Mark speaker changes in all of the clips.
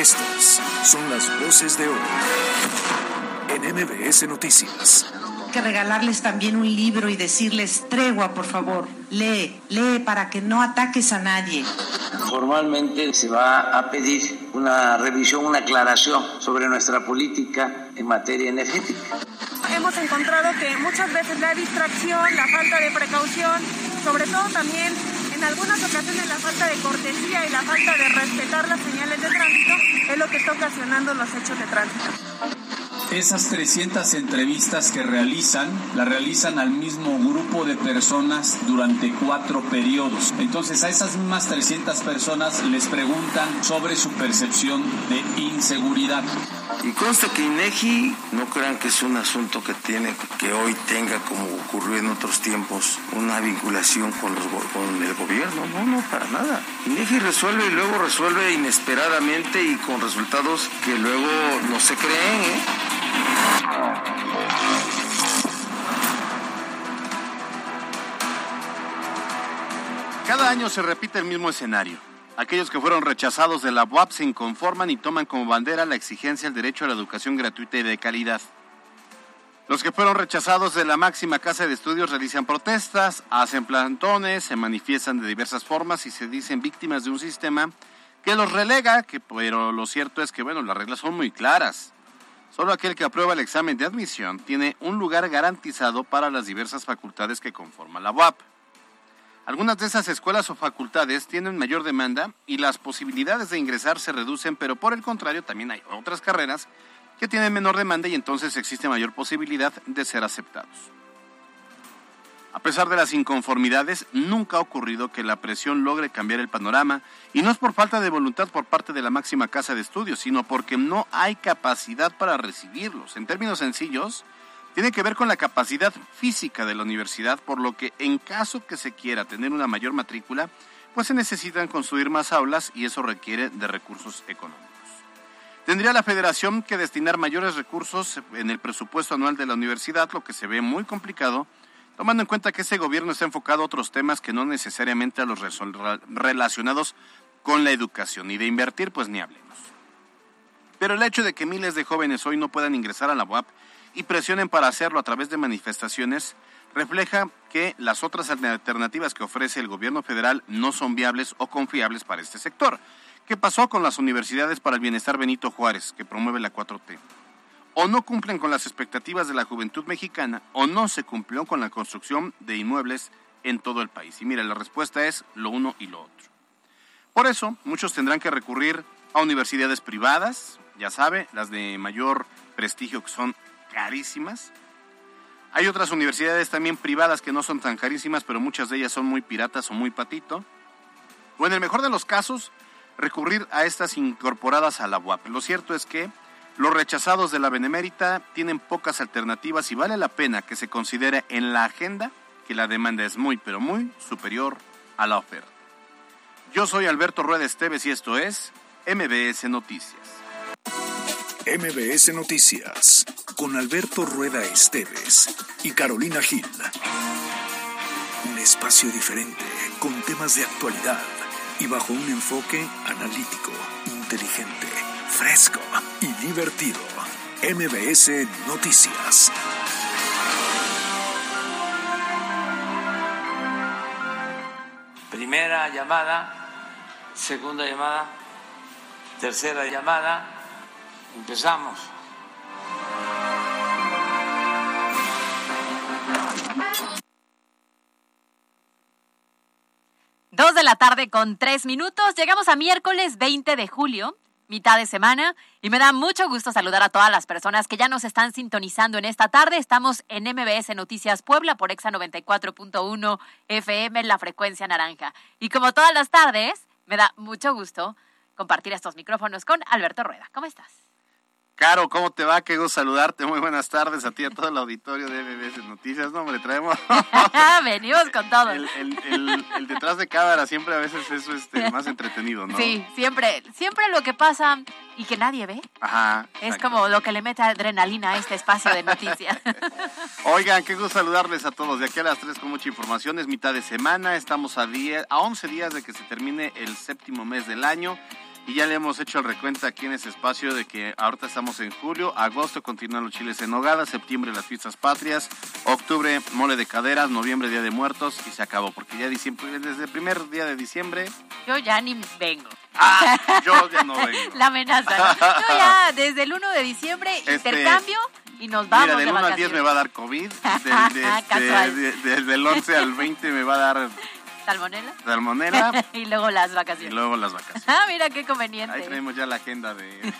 Speaker 1: Estas son las voces de hoy en MBS Noticias
Speaker 2: que regalarles también un libro y decirles, tregua, por favor, lee, lee para que no ataques a nadie.
Speaker 3: Formalmente se va a pedir una revisión, una aclaración sobre nuestra política en materia energética.
Speaker 4: Hemos encontrado que muchas veces la distracción, la falta de precaución, sobre todo también en algunas ocasiones la falta de cortesía y la falta de respetar las señales de tránsito es lo que está ocasionando los hechos de tránsito.
Speaker 5: Esas 300 entrevistas que realizan, las realizan al mismo grupo de personas durante cuatro periodos. Entonces a esas mismas 300 personas les preguntan sobre su percepción de inseguridad.
Speaker 6: Y consta que INEGI no crean que es un asunto que tiene, que hoy tenga, como ocurrió en otros tiempos, una vinculación con, los, el gobierno. No, no, para nada. INEGI resuelve y luego resuelve inesperadamente y con resultados que luego no se creen. ¿eh?
Speaker 7: Cada año se repite el mismo escenario. Aquellos que fueron rechazados de la UAP se inconforman y toman como bandera la exigencia del derecho a la educación gratuita y de calidad. Los que fueron rechazados de la máxima casa de estudios realizan protestas, hacen plantones, se manifiestan de diversas formas y se dicen víctimas de un sistema que los relega, que, pero lo cierto es que bueno, las reglas son muy claras. Solo aquel que aprueba el examen de admisión tiene un lugar garantizado para las diversas facultades que conforman la UAP. Algunas de esas escuelas o facultades tienen mayor demanda y las posibilidades de ingresar se reducen, pero por el contrario también hay otras carreras que tienen menor demanda y entonces existe mayor posibilidad de ser aceptados. A pesar de las inconformidades, nunca ha ocurrido que la presión logre cambiar el panorama, y no es por falta de voluntad por parte de la máxima casa de estudios, sino porque no hay capacidad para recibirlos. En términos sencillos, tiene que ver con la capacidad física de la universidad, por lo que en caso que se quiera tener una mayor matrícula, pues se necesitan construir más aulas y eso requiere de recursos económicos. Tendría la federación que destinar mayores recursos en el presupuesto anual de la universidad, lo que se ve muy complicado tomando en cuenta que ese gobierno está enfocado a otros temas que no necesariamente a los relacionados con la educación y de invertir, pues ni hablemos. Pero el hecho de que miles de jóvenes hoy no puedan ingresar a la UAP y presionen para hacerlo a través de manifestaciones refleja que las otras alternativas que ofrece el gobierno federal no son viables o confiables para este sector. ¿Qué pasó con las universidades para el bienestar Benito Juárez, que promueve la 4T? O no cumplen con las expectativas de la juventud mexicana o no se cumplió con la construcción de inmuebles en todo el país. Y mira, la respuesta es lo uno y lo otro. Por eso, muchos tendrán que recurrir a universidades privadas, ya sabe, las de mayor prestigio que son carísimas. Hay otras universidades también privadas que no son tan carísimas, pero muchas de ellas son muy piratas o muy patito. O en el mejor de los casos, recurrir a estas incorporadas a la UAP. Lo cierto es que los rechazados de la Benemérita tienen pocas alternativas y vale la pena que se considere en la agenda que la demanda es muy, pero muy superior a la oferta. Yo soy Alberto Rueda Esteves y esto es MBS Noticias.
Speaker 1: MBS Noticias con Alberto Rueda Esteves y Carolina Gil. Un espacio diferente con temas de actualidad y bajo un enfoque analítico, inteligente fresco y divertido. MBS Noticias.
Speaker 3: Primera llamada, segunda llamada, tercera llamada. Empezamos.
Speaker 8: Dos de la tarde con tres minutos. Llegamos a miércoles 20 de julio mitad de semana y me da mucho gusto saludar a todas las personas que ya nos están sintonizando en esta tarde. Estamos en MBS Noticias Puebla por Exa 94.1 FM la frecuencia naranja. Y como todas las tardes, me da mucho gusto compartir estos micrófonos con Alberto Rueda. ¿Cómo estás?
Speaker 7: Caro, ¿cómo te va? Qué gusto saludarte. Muy buenas tardes a ti y a todo el auditorio de MBS Noticias. No, hombre, traemos.
Speaker 8: Venimos con todo.
Speaker 7: El, detrás de cámara siempre a veces es este, más entretenido, ¿no?
Speaker 8: Sí, siempre, siempre lo que pasa y que nadie ve.
Speaker 7: Ajá.
Speaker 8: Es como lo que le mete adrenalina a este espacio de noticias.
Speaker 7: Oigan, qué gusto saludarles a todos. De aquí a las 3 con mucha información. Es mitad de semana. Estamos a, 10, a 11 días de que se termine el séptimo mes del año. Y ya le hemos hecho el recuento aquí en ese espacio de que ahorita estamos en julio, agosto continúan los chiles en nogada, septiembre las fiestas patrias, octubre mole de caderas, noviembre día de muertos y se acabó, porque ya diciembre, desde el primer día de diciembre...
Speaker 8: Yo ya ni vengo.
Speaker 7: Ah, yo ya no vengo.
Speaker 8: La amenaza. ¿no? Yo ya desde el 1 de diciembre
Speaker 7: Este,
Speaker 8: intercambio y nos vamos
Speaker 7: Mira, del
Speaker 8: de
Speaker 7: 1 al 10 me
Speaker 8: vacaciones.
Speaker 7: va a dar COVID, este, desde el 11 al 20 me va a dar
Speaker 8: ¿Salmonela?
Speaker 7: salmonela
Speaker 8: y luego las
Speaker 7: y
Speaker 8: vacaciones.
Speaker 7: luego las vacaciones.
Speaker 8: Ah, mira qué
Speaker 7: Ahí
Speaker 8: conveniente.
Speaker 7: tenemos ya la agenda de,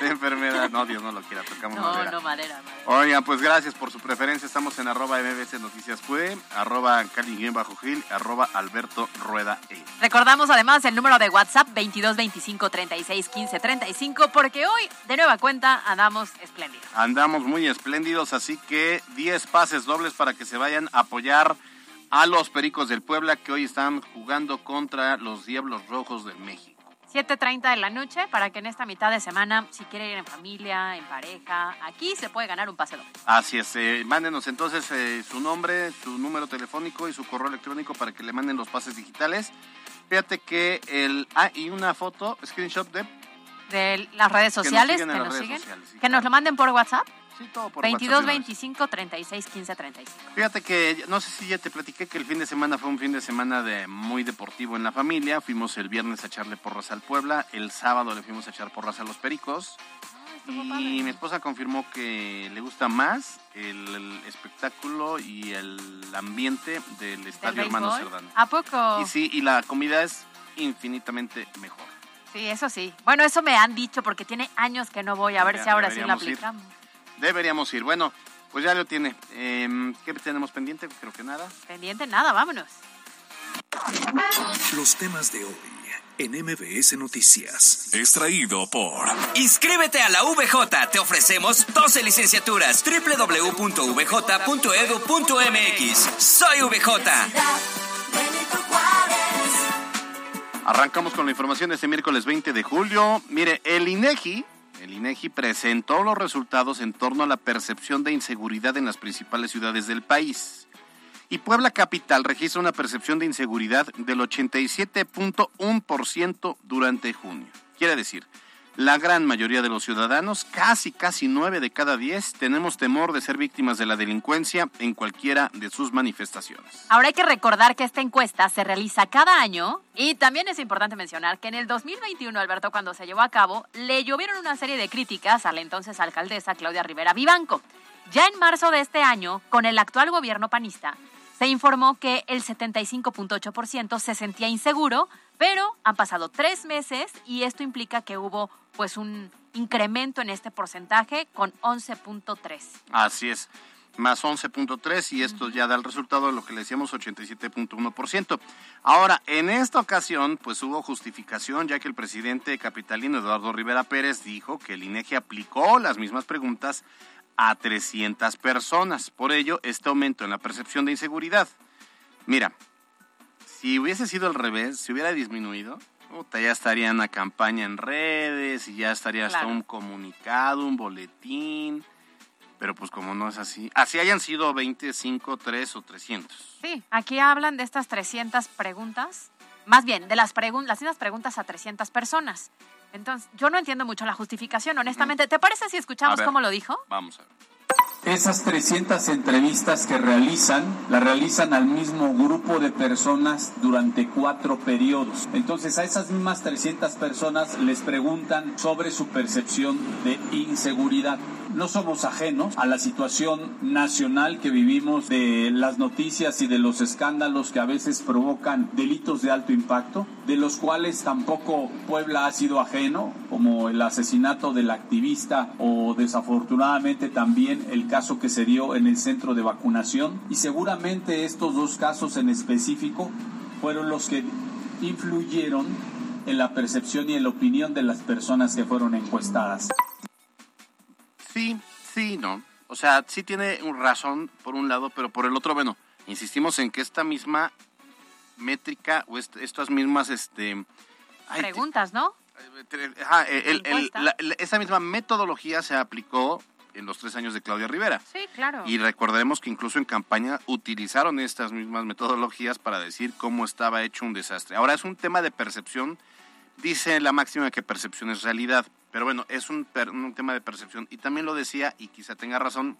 Speaker 7: de enfermedad. No, Dios no lo quiera, tocamos
Speaker 8: No,
Speaker 7: madera.
Speaker 8: no, madera, madera.
Speaker 7: Oigan, pues gracias por su preferencia. Estamos en arroba MBS Noticias Fue, arroba bajo Gil, arroba Alberto Rueda E.
Speaker 8: Recordamos además el número de WhatsApp 22 25 36 15 35 porque hoy de nueva cuenta andamos espléndidos.
Speaker 7: Andamos muy espléndidos, así que 10 pases dobles para que se vayan a apoyar a los Pericos del Puebla que hoy están jugando contra los Diablos Rojos del México.
Speaker 8: 7.30 de la noche para que en esta mitad de semana, si quiere ir en familia, en pareja, aquí se puede ganar un pase doble.
Speaker 7: Así es, eh, mándenos entonces eh, su nombre, su número telefónico y su correo electrónico para que le manden los pases digitales. Fíjate que el... Ah, y una foto, screenshot de...
Speaker 8: De las redes
Speaker 7: Que nos
Speaker 8: sociales que nos
Speaker 7: redes
Speaker 8: siguen,
Speaker 7: sociales, sí,
Speaker 8: que nos lo manden por WhatsApp.
Speaker 7: Por
Speaker 8: 22
Speaker 7: WhatsApp de una vez.
Speaker 8: 25 36 15 35.
Speaker 7: Fíjate que, no sé si ya te platiqué que el fin de semana fue un fin de semana de muy deportivo en la familia. Fuimos el viernes a echarle porras al Puebla, el sábado le fuimos a echar porras a los Pericos. Y mi esposa confirmó que le gusta más el, el espectáculo y el ambiente del
Speaker 8: ¿Del
Speaker 7: Estadio Hermano? Cerdán.
Speaker 8: ¿A poco?
Speaker 7: Y sí, y la comida es infinitamente mejor.
Speaker 8: Sí, eso sí. Bueno, eso me han dicho porque tiene años que no voy a ver
Speaker 7: Ya,
Speaker 8: si ahora sí la
Speaker 7: ir. Deberíamos ir. Bueno, pues ya lo tiene. Em, ¿Qué tenemos pendiente? Creo que nada.
Speaker 8: Pendiente nada, vámonos.
Speaker 1: Los temas de hoy en MBS Noticias.
Speaker 9: Extraído por
Speaker 10: Inscríbete a la VJ, te ofrecemos 12 licenciaturas. www.vj.edu.mx. Soy VJ.
Speaker 7: Arrancamos con la información de este miércoles 20 de julio. Mire, el INEGI, el INEGI presentó los resultados en torno a la percepción de inseguridad en las principales ciudades del país. Y Puebla Capital registra una percepción de inseguridad del 87.1% durante junio. Quiere decir, la gran mayoría de los ciudadanos, casi casi 9 de cada 10, tenemos temor de ser víctimas de la delincuencia en cualquiera de sus manifestaciones.
Speaker 8: Ahora hay que recordar que esta encuesta se realiza cada año y también es importante mencionar que en el 2021, Alberto, cuando se llevó a cabo, le llovieron una serie de críticas a la entonces alcaldesa Claudia Rivera Vivanco. Ya en marzo de este año, con el actual gobierno panista, se informó que el 75.8% se sentía inseguro, pero han pasado tres meses y esto implica que hubo pues un incremento en este porcentaje con 11.3.
Speaker 7: Así es, más 11.3 y esto ya da el resultado de lo que le decíamos 87.1%. Ahora, en esta ocasión, pues hubo justificación ya que el presidente capitalino Eduardo Rivera Pérez dijo que el INEGI aplicó las mismas preguntas a 300 personas. Por ello, este aumento en la percepción de inseguridad. Mira, si hubiese sido al revés, si hubiera disminuido, ya estaría una campaña en redes y ya estaría hasta
Speaker 8: Claro.
Speaker 7: un comunicado, un boletín. Pero pues como no es así, así hayan sido 25, 3 o 300.
Speaker 8: Sí, aquí hablan de estas 300 preguntas, más bien de las, pregun las mismas preguntas a 300 personas. Entonces, yo no entiendo mucho la justificación, honestamente. ¿Te parece si escuchamos
Speaker 7: ver.
Speaker 8: cómo lo dijo?
Speaker 7: Vamos a ver.
Speaker 5: Esas 300 entrevistas que realizan, las realizan al mismo grupo de personas durante cuatro periodos. Entonces a esas mismas 300 personas les preguntan sobre su percepción de inseguridad. No somos ajenos a la situación nacional que vivimos de las noticias y de los escándalos que a veces provocan delitos de alto impacto, de los cuales tampoco Puebla ha sido ajeno, como el asesinato del activista o desafortunadamente también el caso que se dio en el centro de vacunación. Y seguramente estos dos casos en específico fueron los que influyeron en la percepción y en la opinión de las personas que fueron encuestadas.
Speaker 7: Sí, sí, no. O sea, sí tiene un razón por un lado, pero por el otro, bueno, insistimos en que esta misma métrica o est- estas mismas, este... ay,
Speaker 8: Preguntas, ¿no?
Speaker 7: ajá, el- el- el-
Speaker 8: Encuesta.
Speaker 7: la- la- esa misma metodología se aplicó en los tres años de Claudia Rivera.
Speaker 8: Sí, claro.
Speaker 7: Y recordaremos que incluso en campaña utilizaron estas mismas metodologías para decir cómo estaba hecho un desastre. Ahora es un tema de percepción Dice la máxima que percepción es realidad, pero bueno, es un, tema de percepción. Y también lo decía, y quizá tenga razón,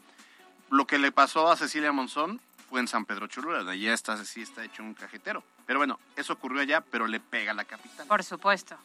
Speaker 7: lo que le pasó a Cecilia Monzón fue en San Pedro Cholula, allá está, sí está hecho un cajetero. Pero bueno, eso ocurrió allá, pero le pega a la capital.
Speaker 8: Por supuesto.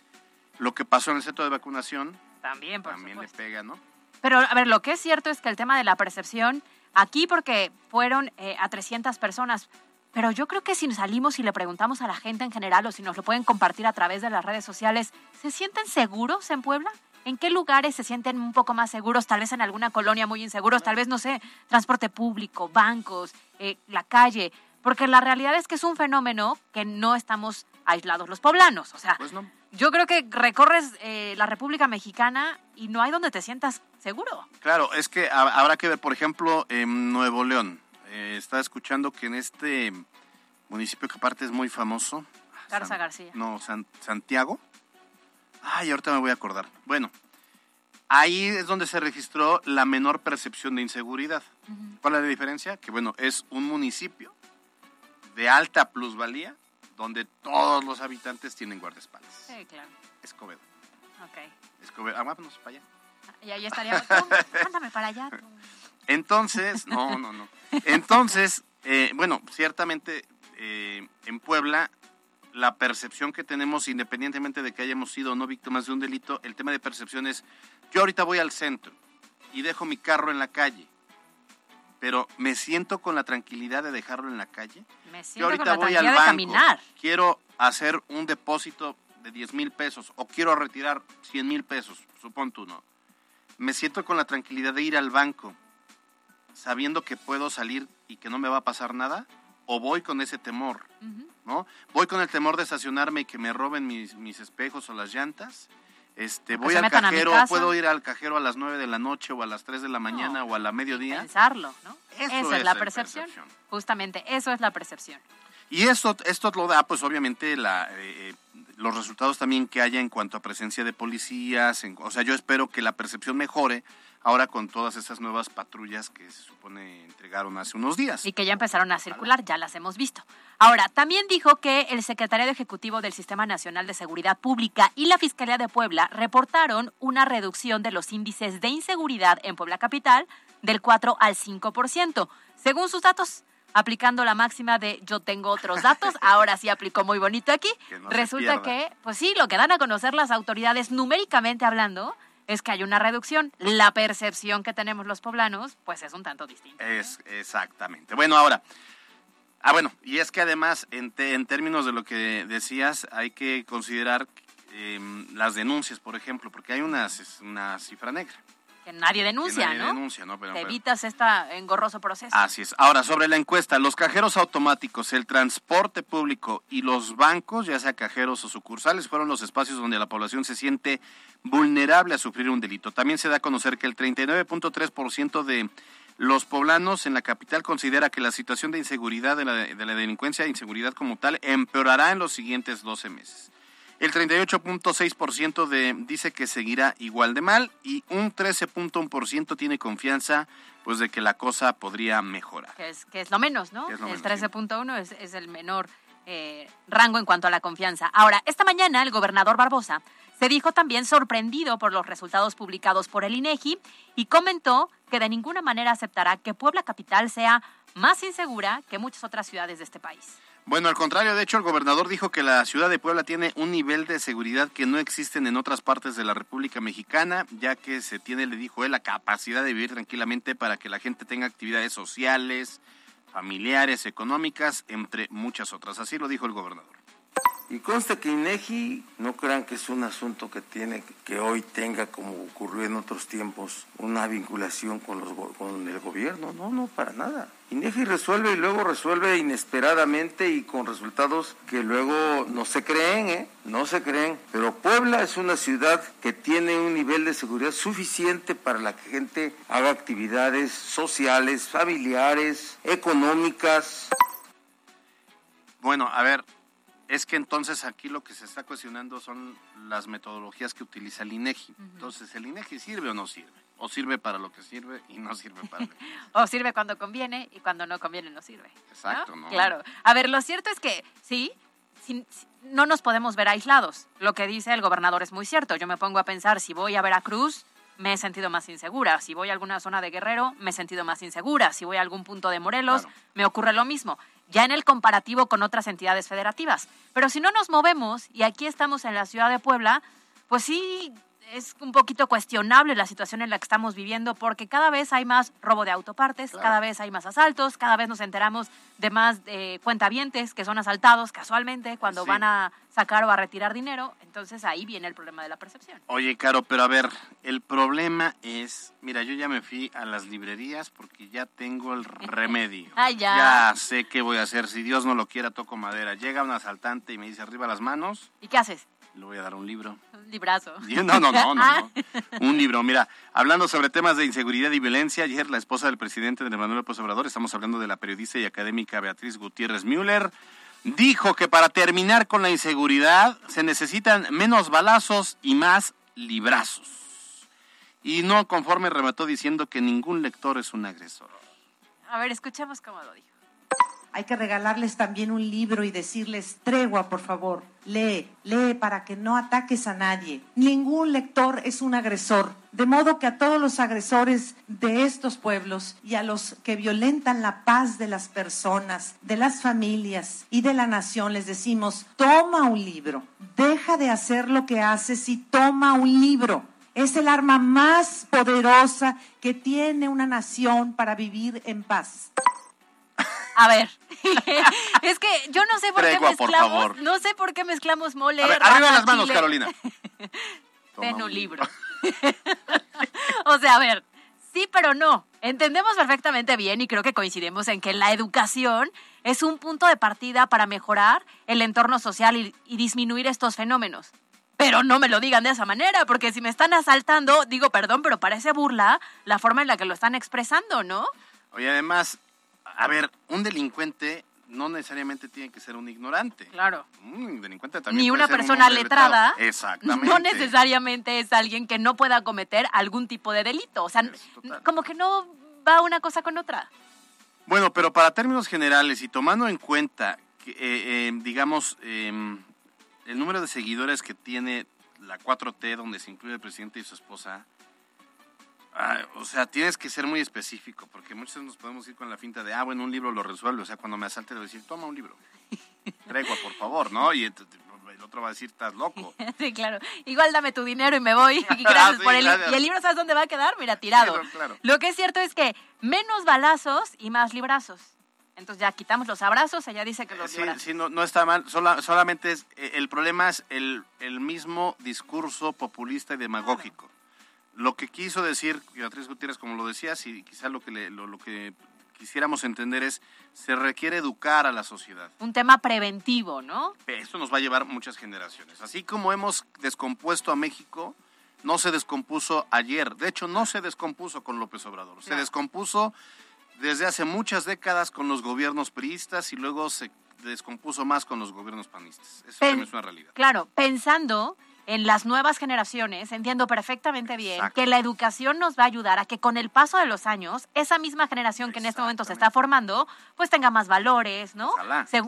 Speaker 7: Lo que pasó en el centro de vacunación
Speaker 8: También, por
Speaker 7: también
Speaker 8: supuesto.
Speaker 7: le pega, ¿no?
Speaker 8: Pero, a ver, lo que es cierto es que el tema de la percepción, aquí porque fueron eh, a 300 personas, pero yo creo que si salimos y le preguntamos a la gente en general o si nos lo pueden compartir a través de las redes sociales, ¿se sienten seguros en Puebla? ¿En qué lugares se sienten un poco más seguros? Tal vez en alguna colonia muy inseguros, tal vez, no sé, transporte público, bancos, eh, la calle. Porque la realidad es que es un fenómeno que no estamos aislados los poblanos. O sea,
Speaker 7: Pues no.
Speaker 8: Yo creo que recorres eh, la República Mexicana y no hay donde te sientas seguro.
Speaker 7: Claro, es que ha- habrá que ver, por ejemplo, en Nuevo León. Eh, estaba escuchando que en este municipio que aparte es muy famoso.
Speaker 8: Garza
Speaker 7: San-
Speaker 8: García.
Speaker 7: No, San- Santiago. Ay, ahorita me voy a acordar. Bueno, ahí es donde se registró la menor percepción de inseguridad. ¿Cuál es la diferencia? Que bueno, es un municipio de alta plusvalía donde todos los habitantes tienen guardaespaldas.
Speaker 8: Sí, claro.
Speaker 7: Escobedo.
Speaker 8: Ok.
Speaker 7: Escobedo. Ah, vámonos para allá.
Speaker 8: Y ahí estaría. Ándame para allá. tú.
Speaker 7: Entonces, no, no, no. Entonces, eh, bueno, ciertamente eh, en Puebla la percepción que tenemos, independientemente de que hayamos sido o no víctimas de un delito, el tema de percepción es, yo ahorita voy al centro y dejo mi carro en la calle, pero me siento con la tranquilidad de dejarlo en la calle.
Speaker 8: Me
Speaker 7: Yo
Speaker 8: siento con la
Speaker 7: voy al
Speaker 8: de caminar.
Speaker 7: quiero hacer un depósito de 10 mil pesos o quiero retirar 100 mil pesos, supón tú, ¿no? Me siento con la tranquilidad de ir al banco sabiendo que puedo salir y que no me va a pasar nada o voy con ese temor. ¿no? Voy con el temor de estacionarme y que me roben mis, mis espejos o las llantas. Este, voy al cajero, puedo ir al cajero a las 9 de la noche o a las 3 de la mañana o a la mediodía.
Speaker 8: Pensarlo, ¿no?
Speaker 7: Eso
Speaker 8: Esa es la
Speaker 7: la
Speaker 8: percepción.
Speaker 7: percepción.
Speaker 8: Justamente, eso es la percepción.
Speaker 7: Y esto, esto lo da, pues obviamente, la, eh, los resultados también que haya en cuanto a presencia de policías. en- o sea, yo espero que la percepción mejore ahora con todas esas nuevas patrullas que se supone entregaron hace unos días.
Speaker 8: Y que ya empezaron a circular, ya las hemos visto. Ahora, también dijo que el Secretariado Ejecutivo del Sistema Nacional de Seguridad Pública y la Fiscalía de Puebla reportaron una reducción de los índices de inseguridad en Puebla Capital del 4 al 5%, según sus datos. Aplicando la máxima de yo tengo otros datos, ahora sí aplicó muy bonito aquí.
Speaker 7: Que no se
Speaker 8: Resulta que, pues sí, lo que dan a conocer las autoridades numéricamente hablando es que hay una reducción. La percepción que tenemos los poblanos, pues es un tanto distinta.
Speaker 7: Es exactamente. Bueno, ahora. Ah, bueno, y es que además, en, te- en términos de lo que decías, hay que considerar eh, las denuncias, por ejemplo, porque hay una cifra negra.
Speaker 8: Que nadie
Speaker 7: que
Speaker 8: denuncia,
Speaker 7: nadie
Speaker 8: ¿no?
Speaker 7: denuncia, ¿no? Pero-
Speaker 8: Te
Speaker 7: pero-
Speaker 8: evitas este engorroso proceso.
Speaker 7: Así es. Ahora, sobre la encuesta, los cajeros automáticos, el transporte público y los bancos, ya sea cajeros o sucursales, fueron los espacios donde la población se siente vulnerable a sufrir un delito. También se da a conocer que el 39.3% de los poblanos en la capital considera que la situación de inseguridad de la, de la delincuencia e inseguridad como tal empeorará en los siguientes 12 meses. El 38.6% de dice que seguirá igual de mal y un 13.1% tiene confianza pues de que la cosa podría mejorar.
Speaker 8: Que, es, que es lo menos, ¿no?
Speaker 7: Lo
Speaker 8: el
Speaker 7: menos, sí.
Speaker 8: 13.1 es, es el menor eh, rango en cuanto a la confianza. Ahora, esta mañana el gobernador Barbosa se dijo también sorprendido por los resultados publicados por el INEGI y comentó que de ninguna manera aceptará que Puebla Capital sea más insegura que muchas otras ciudades de este país.
Speaker 7: Bueno, al contrario, de hecho, el gobernador dijo que la ciudad de Puebla tiene un nivel de seguridad que no existen en otras partes de la República Mexicana, ya que se tiene, le dijo él, la capacidad de vivir tranquilamente para que la gente tenga actividades sociales, familiares, económicas, entre muchas otras. Así lo dijo el gobernador.
Speaker 6: Y consta que INEGI no crean que es un asunto que tiene que hoy tenga como ocurrió en otros tiempos una vinculación con los el gobierno, no, no para nada. INEGI resuelve y luego resuelve inesperadamente y con resultados que luego no se creen, ¿eh? No se creen, pero Puebla es una ciudad que tiene un nivel de seguridad suficiente para la que gente haga actividades sociales, familiares, económicas.
Speaker 7: Bueno, a ver, es que entonces aquí lo que se está cuestionando son las metodologías que utiliza el INEGI. Entonces, ¿el INEGI sirve o no sirve? O sirve para lo que sirve y no sirve para lo que
Speaker 8: O sirve cuando conviene y cuando no conviene no sirve.
Speaker 7: Exacto, ¿no?
Speaker 8: Claro. A ver, lo cierto es que sí, no nos podemos ver aislados. Lo que dice el gobernador es muy cierto. Yo me pongo a pensar, si voy a Veracruz, me he sentido más insegura. Si voy a alguna zona de Guerrero, me he sentido más insegura. Si voy a algún punto de Morelos, me ocurre lo mismo. Ya en el comparativo con otras entidades federativas. Pero si no nos movemos, y aquí estamos en la ciudad de Puebla, pues sí es un poquito cuestionable la situación en la que estamos viviendo porque cada vez hay más robo de autopartes, cada vez hay más asaltos, cada vez nos enteramos de más eh, cuentavientes que son asaltados casualmente cuando van a sacar o a retirar dinero. Entonces ahí viene el problema de la percepción.
Speaker 7: Oye, Caro, pero a ver, el problema es, mira, yo ya me fui a las librerías porque ya tengo el remedio.
Speaker 8: Ay, ya.
Speaker 7: Ya sé qué voy a hacer. Si Dios no lo quiera, toco madera. Llega un asaltante y me dice arriba las manos.
Speaker 8: ¿Y qué haces?
Speaker 7: Le voy a dar un libro.
Speaker 8: Un librazo.
Speaker 7: No, no, no, no, no. Un libro. Mira, hablando sobre temas de inseguridad y violencia, ayer la esposa del presidente de Manuel López Obrador, estamos hablando de la periodista y académica Beatriz Gutiérrez Müller, dijo que para terminar con la inseguridad se necesitan menos balazos y más librazos. Y no conforme remató diciendo que ningún lector es un agresor.
Speaker 8: A ver, escuchemos cómo lo dijo.
Speaker 2: Hay que regalarles también un libro y decirles, tregua, por favor, lee, lee para que no ataques a nadie. Ningún lector es un agresor. De modo que a todos los agresores de estos pueblos y a los que violentan la paz de las personas, de las familias y de la nación, les decimos, toma un libro, deja de hacer lo que haces y toma un libro. Es el arma más poderosa que tiene una nación para vivir en paz.
Speaker 8: A ver, es que yo no sé por qué mezclamos, no sé por qué mezclamos mole.
Speaker 7: A ver, arriba las manos, Carolina.
Speaker 8: Ten un libro. o sea, a ver, sí, pero no. Entendemos perfectamente bien y creo que coincidimos en que la educación es un punto de partida para mejorar el entorno social y, y disminuir estos fenómenos. Pero no me lo digan de esa manera, porque si me están asaltando, digo perdón, pero parece burla la forma en la que lo están expresando, ¿no?
Speaker 7: Oye, además, a ver, un delincuente no necesariamente tiene que ser un ignorante.
Speaker 8: Claro.
Speaker 7: Un delincuente también
Speaker 8: Ni
Speaker 7: una
Speaker 8: persona letrada.
Speaker 7: Exactamente.
Speaker 8: No necesariamente es alguien que no pueda cometer algún tipo de delito. O sea, como que no va una cosa con otra.
Speaker 7: Bueno, pero para términos generales y tomando en cuenta, que, eh, eh, digamos, em, el número de seguidores que tiene la 4T, donde se incluye el presidente y su esposa, Ah, o sea, tienes que ser muy específico, porque muchos nos podemos ir con la finta de, ah, bueno, un libro lo resuelve. O sea, cuando me asalte, le voy a decir, toma un libro. Tregua, por favor, ¿no? Y el otro va a decir, estás loco.
Speaker 8: Sí, claro. Igual dame tu dinero y me voy. Y gracias por el Y el libro, ¿sabes dónde va a quedar? Mira, tirado. Lo que es cierto es que menos balazos y más librazos. Entonces ya quitamos los abrazos, ella dice que los
Speaker 7: sí, Sí, no, no está mal, solamente es, eh, el problema es el, el mismo discurso populista y demagógico lo que quiso decir Beatriz Gutiérrez, como lo decías, y quizá lo que, lo, que quisiéramos entender es, se requiere educar a la sociedad.
Speaker 8: Un tema preventivo, ¿no?
Speaker 7: Esto nos va a llevar muchas generaciones. Así como hemos descompuesto a México, no se descompuso ayer. De hecho, no se descompuso con López Obrador. Se descompuso desde hace muchas décadas con los gobiernos priistas y luego se descompuso más con los gobiernos panistas. Eso es una realidad.
Speaker 8: Claro, pensando en las nuevas generaciones, entiendo perfectamente bien que la educación nos va a ayudar a que con el paso de los años, esa misma generación que en este momento se está formando, pues tenga más valores, ¿no?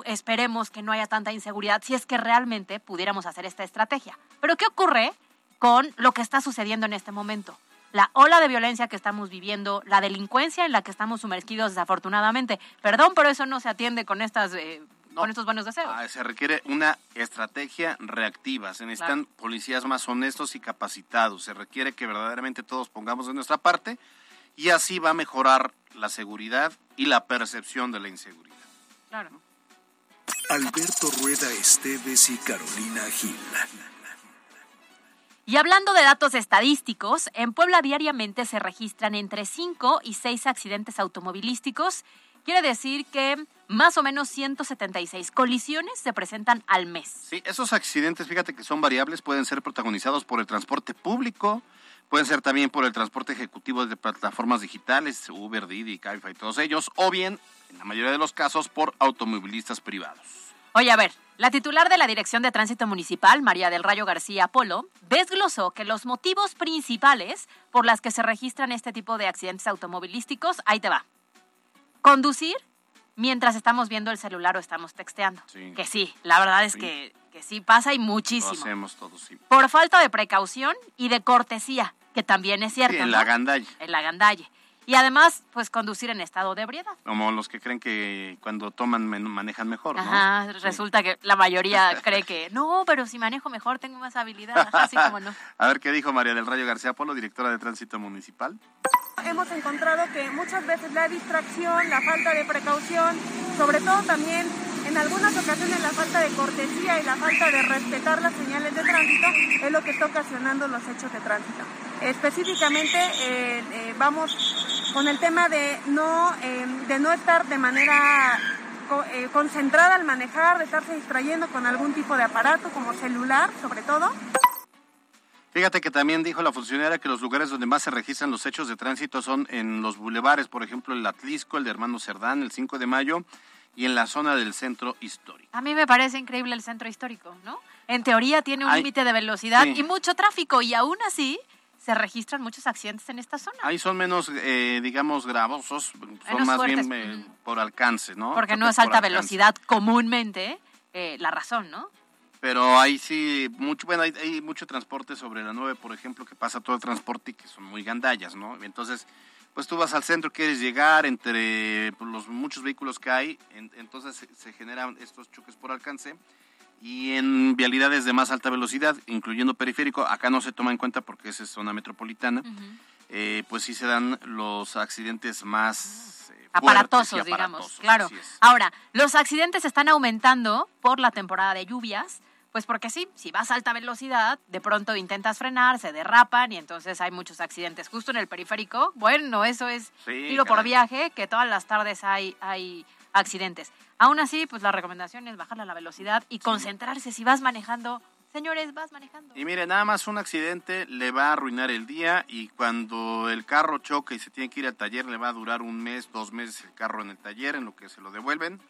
Speaker 8: esperemos que no haya tanta inseguridad si es que realmente pudiéramos hacer esta estrategia. Pero ¿qué ocurre con lo que está sucediendo en este momento? la ola de violencia que estamos viviendo, la delincuencia en la que estamos sumergidos desafortunadamente. Perdón, pero eso no se atiende con estas eh, con estos buenos deseos. Ah,
Speaker 7: se requiere una estrategia reactiva. Se necesitan policías más honestos y capacitados. Se requiere que verdaderamente todos pongamos de nuestra parte y así va a mejorar la seguridad y la percepción de la inseguridad.
Speaker 8: Claro.
Speaker 1: Alberto Rueda Esteves y Carolina Gil.
Speaker 8: Y hablando de datos estadísticos, en Puebla diariamente se registran entre 5 y 6 accidentes automovilísticos. Quiere decir que más o menos 176 colisiones se presentan al mes.
Speaker 7: Sí, esos accidentes, fíjate que son variables, pueden ser protagonizados por el transporte público, pueden ser también por el transporte ejecutivo de plataformas digitales, Uber, Didi, Cabify y todos ellos, o bien, en la mayoría de los casos, por automovilistas privados.
Speaker 8: Oye, a ver, la titular de la Dirección de Tránsito Municipal, María del Rayo García Polo, desglosó que los motivos principales por las que se registran este tipo de accidentes automovilísticos, ahí te va. Conducir mientras estamos viendo el celular o estamos texteando.
Speaker 7: Sí.
Speaker 8: Que sí, la verdad es
Speaker 7: Sí.
Speaker 8: que, que sí pasa y
Speaker 7: Lo
Speaker 8: muchísimo.
Speaker 7: hacemos todos, sí.
Speaker 8: Por falta de precaución y de cortesía, que también es cierto.
Speaker 7: Sí, en
Speaker 8: ¿no?
Speaker 7: la gandalla.
Speaker 8: En la gandalle. Y además, pues conducir en estado de ebriedad.
Speaker 7: Como los que creen que cuando toman manejan mejor, ¿no?
Speaker 8: Ajá,
Speaker 7: Sí.
Speaker 8: resulta que la mayoría cree que no, pero si manejo mejor tengo más habilidad, Ajá, así como no.
Speaker 7: A ver qué dijo María del Rayo García Polo, directora de Tránsito Municipal.
Speaker 4: Hemos encontrado que muchas veces la distracción, la falta de precaución, sobre todo también en algunas ocasiones la falta de cortesía y la falta de respetar las señales de tránsito es lo que está ocasionando los hechos de tránsito. Específicamente eh, eh, vamos con el tema de no, eh, de no estar de manera eh, concentrada al manejar, de estarse distrayendo con algún tipo de aparato como celular sobre todo.
Speaker 7: Fíjate que también dijo la funcionaria que los lugares donde más se registran los hechos de tránsito son en los bulevares, por ejemplo, el Atlisco, el de Hermano Cerdán, el 5 de mayo y en la zona del centro histórico.
Speaker 8: A mí me parece increíble el centro histórico, ¿no? En teoría tiene un límite de velocidad
Speaker 7: sí.
Speaker 8: y mucho tráfico y aún así se registran muchos accidentes en esta zona.
Speaker 7: Ahí son menos, eh, digamos, gravosos, son
Speaker 8: Menos
Speaker 7: más
Speaker 8: fuertes,
Speaker 7: bien eh,
Speaker 8: ujú.
Speaker 7: por alcance, ¿no?
Speaker 8: porque no es alta
Speaker 7: alcance.
Speaker 8: velocidad comúnmente eh, la razón, ¿no?
Speaker 7: Pero ahí sí, mucho, bueno, hay, hay mucho transporte sobre la 9, por ejemplo, que pasa todo el transporte y que son muy gandallas, ¿no? Entonces, pues tú vas al centro, quieres llegar entre pues, los muchos vehículos que hay, en- entonces se, se generan estos choques por alcance y en vialidades de más alta velocidad, incluyendo periférico, acá no se toma en cuenta porque esa es zona metropolitana, eh, pues sí se dan los accidentes más eh, y
Speaker 8: aparatosos, digamos,
Speaker 7: aparatosos,
Speaker 8: claro. Ahora, los accidentes están aumentando por la temporada de lluvias, pues porque sí, si vas a alta velocidad, de pronto intentas frenar, se derrapan y entonces hay muchos accidentes justo en el periférico. Bueno, eso es
Speaker 7: Sí,
Speaker 8: tiro por viaje, que todas las tardes hay, hay accidentes. Aún así, pues la recomendación es bajarle la velocidad y concentrarse si vas manejando. Señores, vas manejando.
Speaker 7: Y mire, nada más un accidente le va a arruinar el día y cuando el carro choca y se tiene que ir al taller le va a durar un mes, dos meses el carro en el taller en lo que se lo devuelven.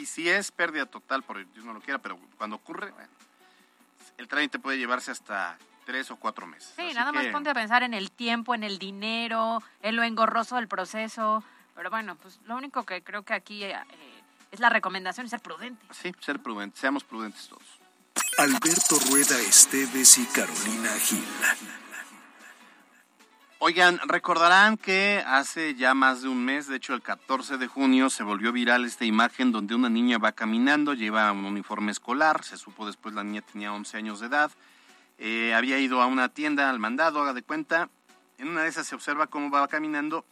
Speaker 7: Y si es pérdida total, por Dios no lo quiera, pero cuando ocurre, bueno, el trámite puede llevarse hasta tres o cuatro meses.
Speaker 8: Sí,
Speaker 7: Así
Speaker 8: nada más ponte a pensar en el tiempo, en el dinero, en lo engorroso del proceso. Pero bueno, pues lo único que creo que aquí eh, es la recomendación es ser prudente.
Speaker 7: Sí, ser prudentes, seamos prudentes todos.
Speaker 1: Alberto Rueda Esteves y Carolina Gil.
Speaker 7: Oigan, recordarán que hace ya más de un mes, de hecho el 14 de junio, se volvió viral esta imagen donde una niña va caminando, lleva un uniforme escolar, se supo después la niña tenía 11 años de edad, eh, había ido a una tienda al mandado, haga de cuenta, en una de esas se observa cómo va caminando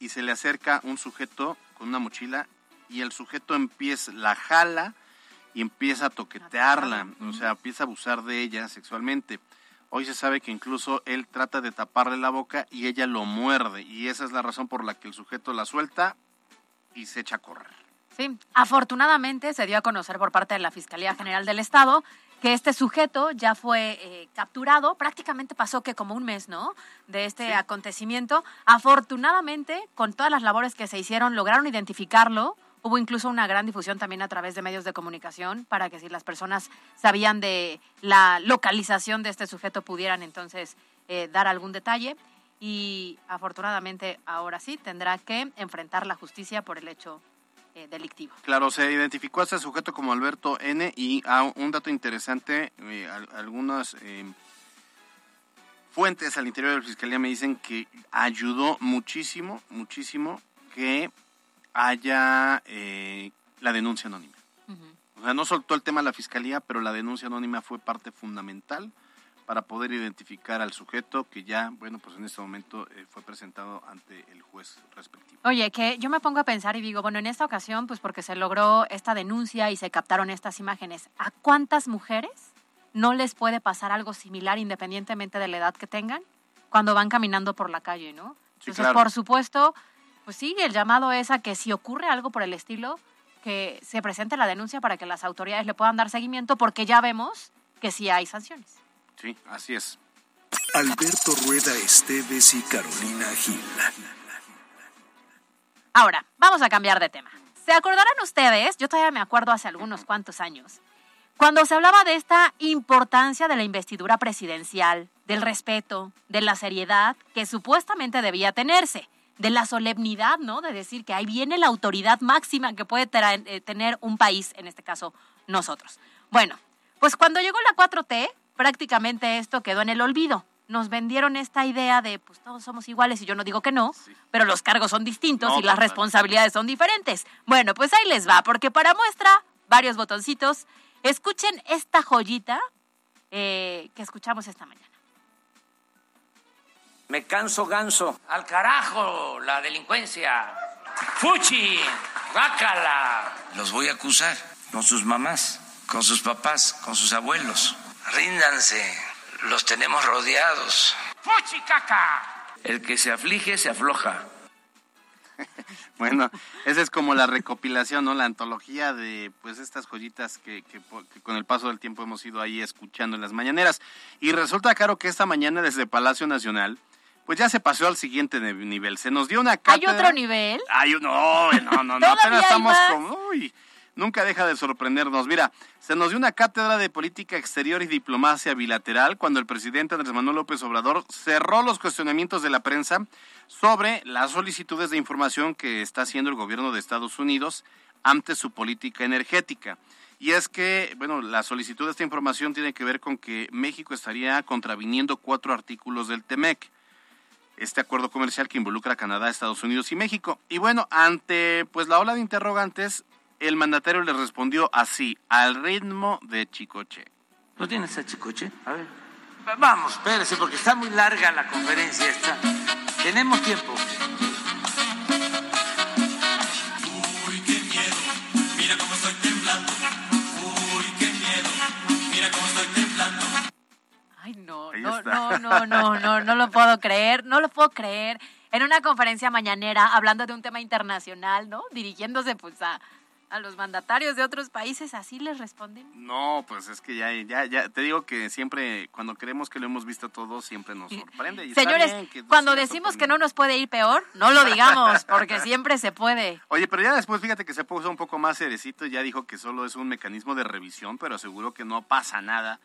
Speaker 7: y se le acerca un sujeto con una mochila y el sujeto empieza, la jala y empieza a toquetearla, o sea, empieza a abusar de ella sexualmente. Hoy se sabe que incluso él trata de taparle la boca y ella lo muerde y esa es la razón por la que el sujeto la suelta y se echa a correr.
Speaker 8: Sí, afortunadamente se dio a conocer por parte de la Fiscalía General del Estado que este sujeto ya fue eh, capturado, prácticamente pasó que como un mes, ¿no? De este acontecimiento. Afortunadamente, con todas las labores que se hicieron, lograron identificarlo. Hubo incluso una gran difusión también a través de medios de comunicación para que si las personas sabían de la localización de este sujeto pudieran entonces eh, dar algún detalle. Y afortunadamente ahora sí tendrá que enfrentar la justicia por el hecho eh, delictivo.
Speaker 7: Claro, se identificó a ese sujeto como Alberto N y ah, un dato interesante, eh, al- algunas fuentes al interior de la Fiscalía me dicen que ayudó muchísimo, muchísimo que haya eh, la denuncia anónima. O sea, no soltó el tema a la Fiscalía, pero la denuncia anónima fue parte fundamental para poder identificar al sujeto que ya, bueno, pues en este momento eh, fue presentado ante el juez respectivo.
Speaker 8: Oye, que yo me pongo a pensar y digo, bueno, en esta ocasión, pues porque se logró esta denuncia y se captaron estas imágenes, ¿a cuántas mujeres no les puede pasar algo similar independientemente de la edad que tengan cuando van caminando por la calle, ¿no?
Speaker 7: Sí,
Speaker 8: Entonces,
Speaker 7: claro.
Speaker 8: por supuesto, pues sí, el llamado es a que si ocurre algo por el estilo, que se presente la denuncia para que las autoridades le puedan dar seguimiento, porque ya vemos que sí hay sanciones.
Speaker 7: Sí, así es.
Speaker 1: Alberto Rueda Esteves y Carolina Gil.
Speaker 8: Ahora, vamos a cambiar de tema. ¿Se acordarán ustedes? Yo todavía me acuerdo hace algunos cuantos años, cuando se hablaba de esta importancia de la investidura presidencial, del respeto, de la seriedad que supuestamente debía tenerse. De la solemnidad, ¿no? De decir que ahí viene la autoridad máxima que puede eh, tener un país, en este caso nosotros. Bueno, pues cuando llegó la 4T, prácticamente esto quedó en el olvido. Nos vendieron esta idea de, pues todos somos iguales y yo no digo que no, pero los cargos son distintos y las responsabilidades son diferentes. Bueno, pues ahí les va, porque para muestra, varios botoncitos, escuchen esta joyita eh, que escuchamos esta mañana.
Speaker 3: Me canso ganso. Al carajo, la delincuencia. Fuchi, bácala. Los voy a acusar con sus mamás, con sus papás, con sus abuelos. Ríndanse, los tenemos rodeados. ¡Fuchi, caca! El que se aflige se afloja.
Speaker 7: bueno, esa es como la recopilación, ¿no? La antología de pues estas joyitas que, que, con el paso del tiempo hemos ido ahí escuchando en las mañaneras. Y resulta, claro, que esta mañana desde Palacio Nacional, pues ya se pasó al siguiente nivel. Se nos dio una cátedra.
Speaker 8: ¿Hay otro nivel?
Speaker 7: Hay no, no, no, no. apenas estamos como... Uy, nunca deja de sorprendernos. Mira, se nos dio una cátedra de política exterior y diplomacia bilateral cuando el presidente Andrés Manuel López Obrador cerró los cuestionamientos de la prensa sobre las solicitudes de información que está haciendo el gobierno de Estados Unidos ante su política energética. Y es que, bueno, la solicitud de esta información tiene que ver con que México estaría contraviniendo cuatro artículos del TEMEC, este acuerdo comercial que involucra a Canadá, Estados Unidos y México. Y bueno, ante pues la ola de interrogantes, el mandatario le respondió así, al ritmo de Chicoche.
Speaker 3: ¿No tienes a Chicoche? A ver. Vamos, espérese, porque está muy larga la conferencia esta. Tenemos tiempo.
Speaker 8: Ay, no, no, no, no, no, no, no lo puedo creer, no lo puedo creer. En una conferencia mañanera, hablando de un tema internacional, ¿no? Dirigiéndose pues a, a los mandatarios de otros países así les responden?
Speaker 7: No, pues es que ya, ya, ya, te digo que siempre, cuando creemos que lo hemos visto todo, siempre nos sorprende.
Speaker 8: Señores, cuando decimos que no nos puede ir peor, no lo digamos, porque siempre se puede.
Speaker 7: Oye, pero ya después fíjate que se puso un poco más cerecito, ya dijo que solo es un mecanismo de revisión, pero aseguró que no pasa nada,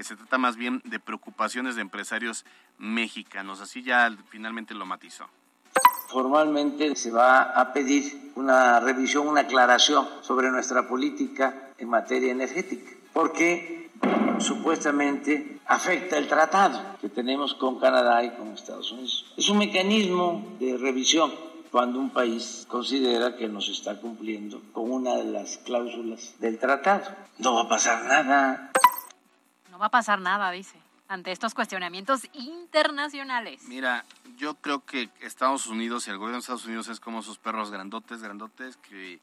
Speaker 7: que se trata más bien de preocupaciones de empresarios mexicanos. Así ya finalmente lo matizó
Speaker 3: formalmente se va a pedir una revisión, una aclaración sobre nuestra política en materia energética, porque supuestamente afecta el tratado que tenemos con Canadá y con Estados Unidos. Es un mecanismo de revisión cuando un país considera que no se está cumpliendo con una de las cláusulas del tratado. No va a pasar nada.
Speaker 8: Va a pasar nada, dice, ante estos cuestionamientos internacionales.
Speaker 7: Mira, yo creo que Estados Unidos y el gobierno de Estados Unidos es como esos perros grandotes, grandotes que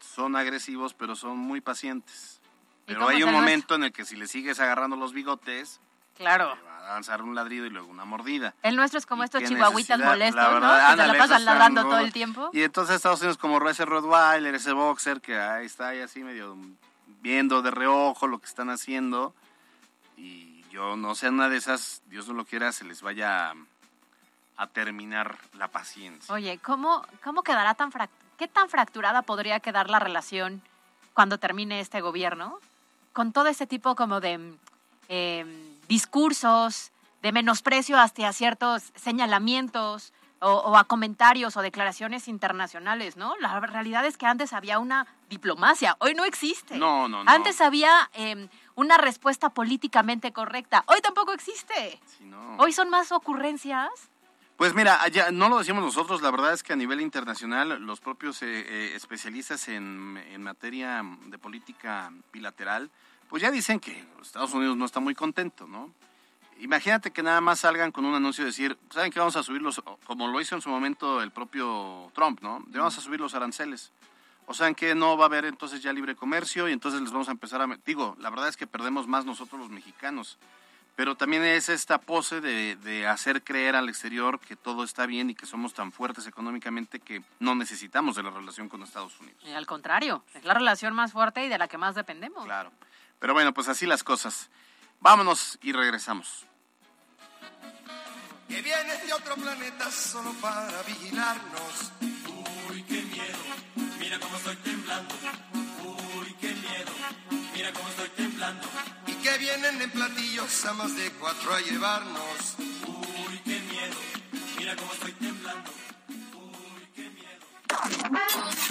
Speaker 7: son agresivos pero son muy pacientes. Pero hay un momento en el que si le sigues agarrando los bigotes,
Speaker 8: claro.
Speaker 7: va a lanzar un ladrido y luego una mordida.
Speaker 8: El nuestro es como estos chihuahuitas molestos, ¿no? Que se la pasan ladrando todo el tiempo.
Speaker 7: Y entonces Estados Unidos como ese Rottweiler, ese boxer que ahí está ahí así medio viendo de reojo lo que están haciendo y yo no sé, una de esas, Dios no lo quiera, se les vaya a terminar la paciencia.
Speaker 8: Oye, ¿cómo, cómo quedará tan qué tan fracturada podría quedar la relación cuando termine este gobierno con todo este tipo como de em, discursos, de menosprecio hacia ciertos señalamientos o, a comentarios o declaraciones internacionales, ¿no? La realidad es que antes había una diplomacia, hoy no existe.
Speaker 7: No, no, no.
Speaker 8: Antes había em, una respuesta políticamente correcta, hoy tampoco existe. Hoy son más ocurrencias
Speaker 7: pues mira, ya no lo decimos nosotros, la verdad es que a nivel internacional los propios eh, eh, especialistas en, en, materia de política bilateral, pues ya dicen que Estados Unidos no está muy contento, ¿no? Imagínate que nada más salgan con un anuncio y decir, ¿saben que vamos a subir los, como lo hizo en su momento el propio Trump, ¿no? vamos a subir los aranceles. O sea, que no va a haber entonces ya libre comercio y entonces les vamos a empezar a... Digo, la verdad es que perdemos más nosotros los mexicanos pero también es esta pose de, hacer creer al exterior que todo está bien y que somos tan fuertes económicamente que no necesitamos de la relación con Estados Unidos.
Speaker 8: al contrario, es la relación más fuerte y de la que más dependemos.
Speaker 7: Claro. Pero bueno, pues así las cosas. Vámonos y regresamos.
Speaker 9: Que vienes de otro planeta solo para vigilarnos. Uy, qué miedo, mira cómo estoy temblando. Uy, qué miedo, mira cómo estoy temblando que vienen en platillos a más de cuatro a llevarnos. Uy, qué miedo, mira cómo estoy temblando.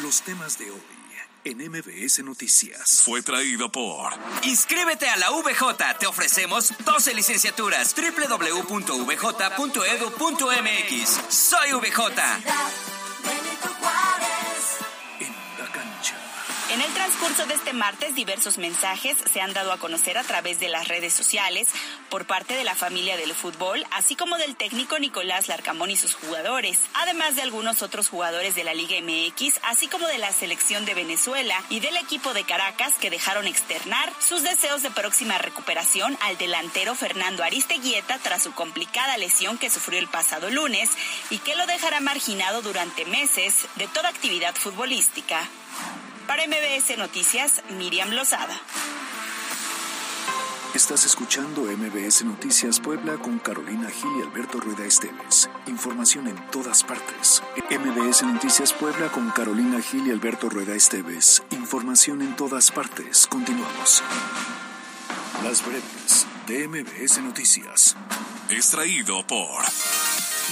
Speaker 1: Los temas de hoy en MBS Noticias.
Speaker 10: Fue traído por. Inscríbete a la VJ. Te ofrecemos 12 licenciaturas. www.vj.edu.mx. Soy VJ.
Speaker 11: Transcurso de este martes, diversos mensajes se han dado a conocer a través de las redes sociales por parte de la familia del fútbol, así como del técnico Nicolás Larcamón y sus jugadores, además de algunos otros jugadores de la Liga MX, así como de la selección de Venezuela y del equipo de Caracas que dejaron externar sus deseos de próxima recuperación al delantero Fernando Aristeguieta tras su complicada lesión que sufrió el pasado lunes y que lo dejará marginado durante meses de toda actividad futbolística. Para MBS Noticias, Miriam Lozada.
Speaker 1: Estás escuchando MBS Noticias Puebla con Carolina Gil y Alberto Rueda Esteves. Información en todas partes. MBS Noticias Puebla con Carolina Gil y Alberto Rueda Esteves. Información en todas partes. Continuamos. Las breves de MBS Noticias.
Speaker 10: Extraído por.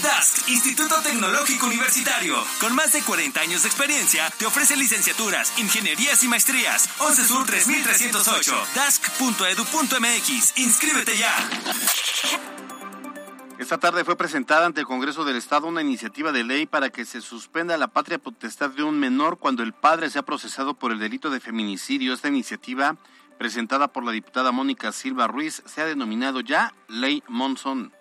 Speaker 10: DASC, Instituto Tecnológico Universitario. Con más de 40 años de experiencia, te ofrece licenciaturas, ingenierías y maestrías. 11 Sur 3308. DASC.edu.mx. Inscríbete ya.
Speaker 7: Esta tarde fue presentada ante el Congreso del Estado una iniciativa de ley para que se suspenda la patria potestad de un menor cuando el padre sea procesado por el delito de feminicidio. Esta iniciativa, presentada por la diputada Mónica Silva Ruiz, se ha denominado ya Ley Monzón.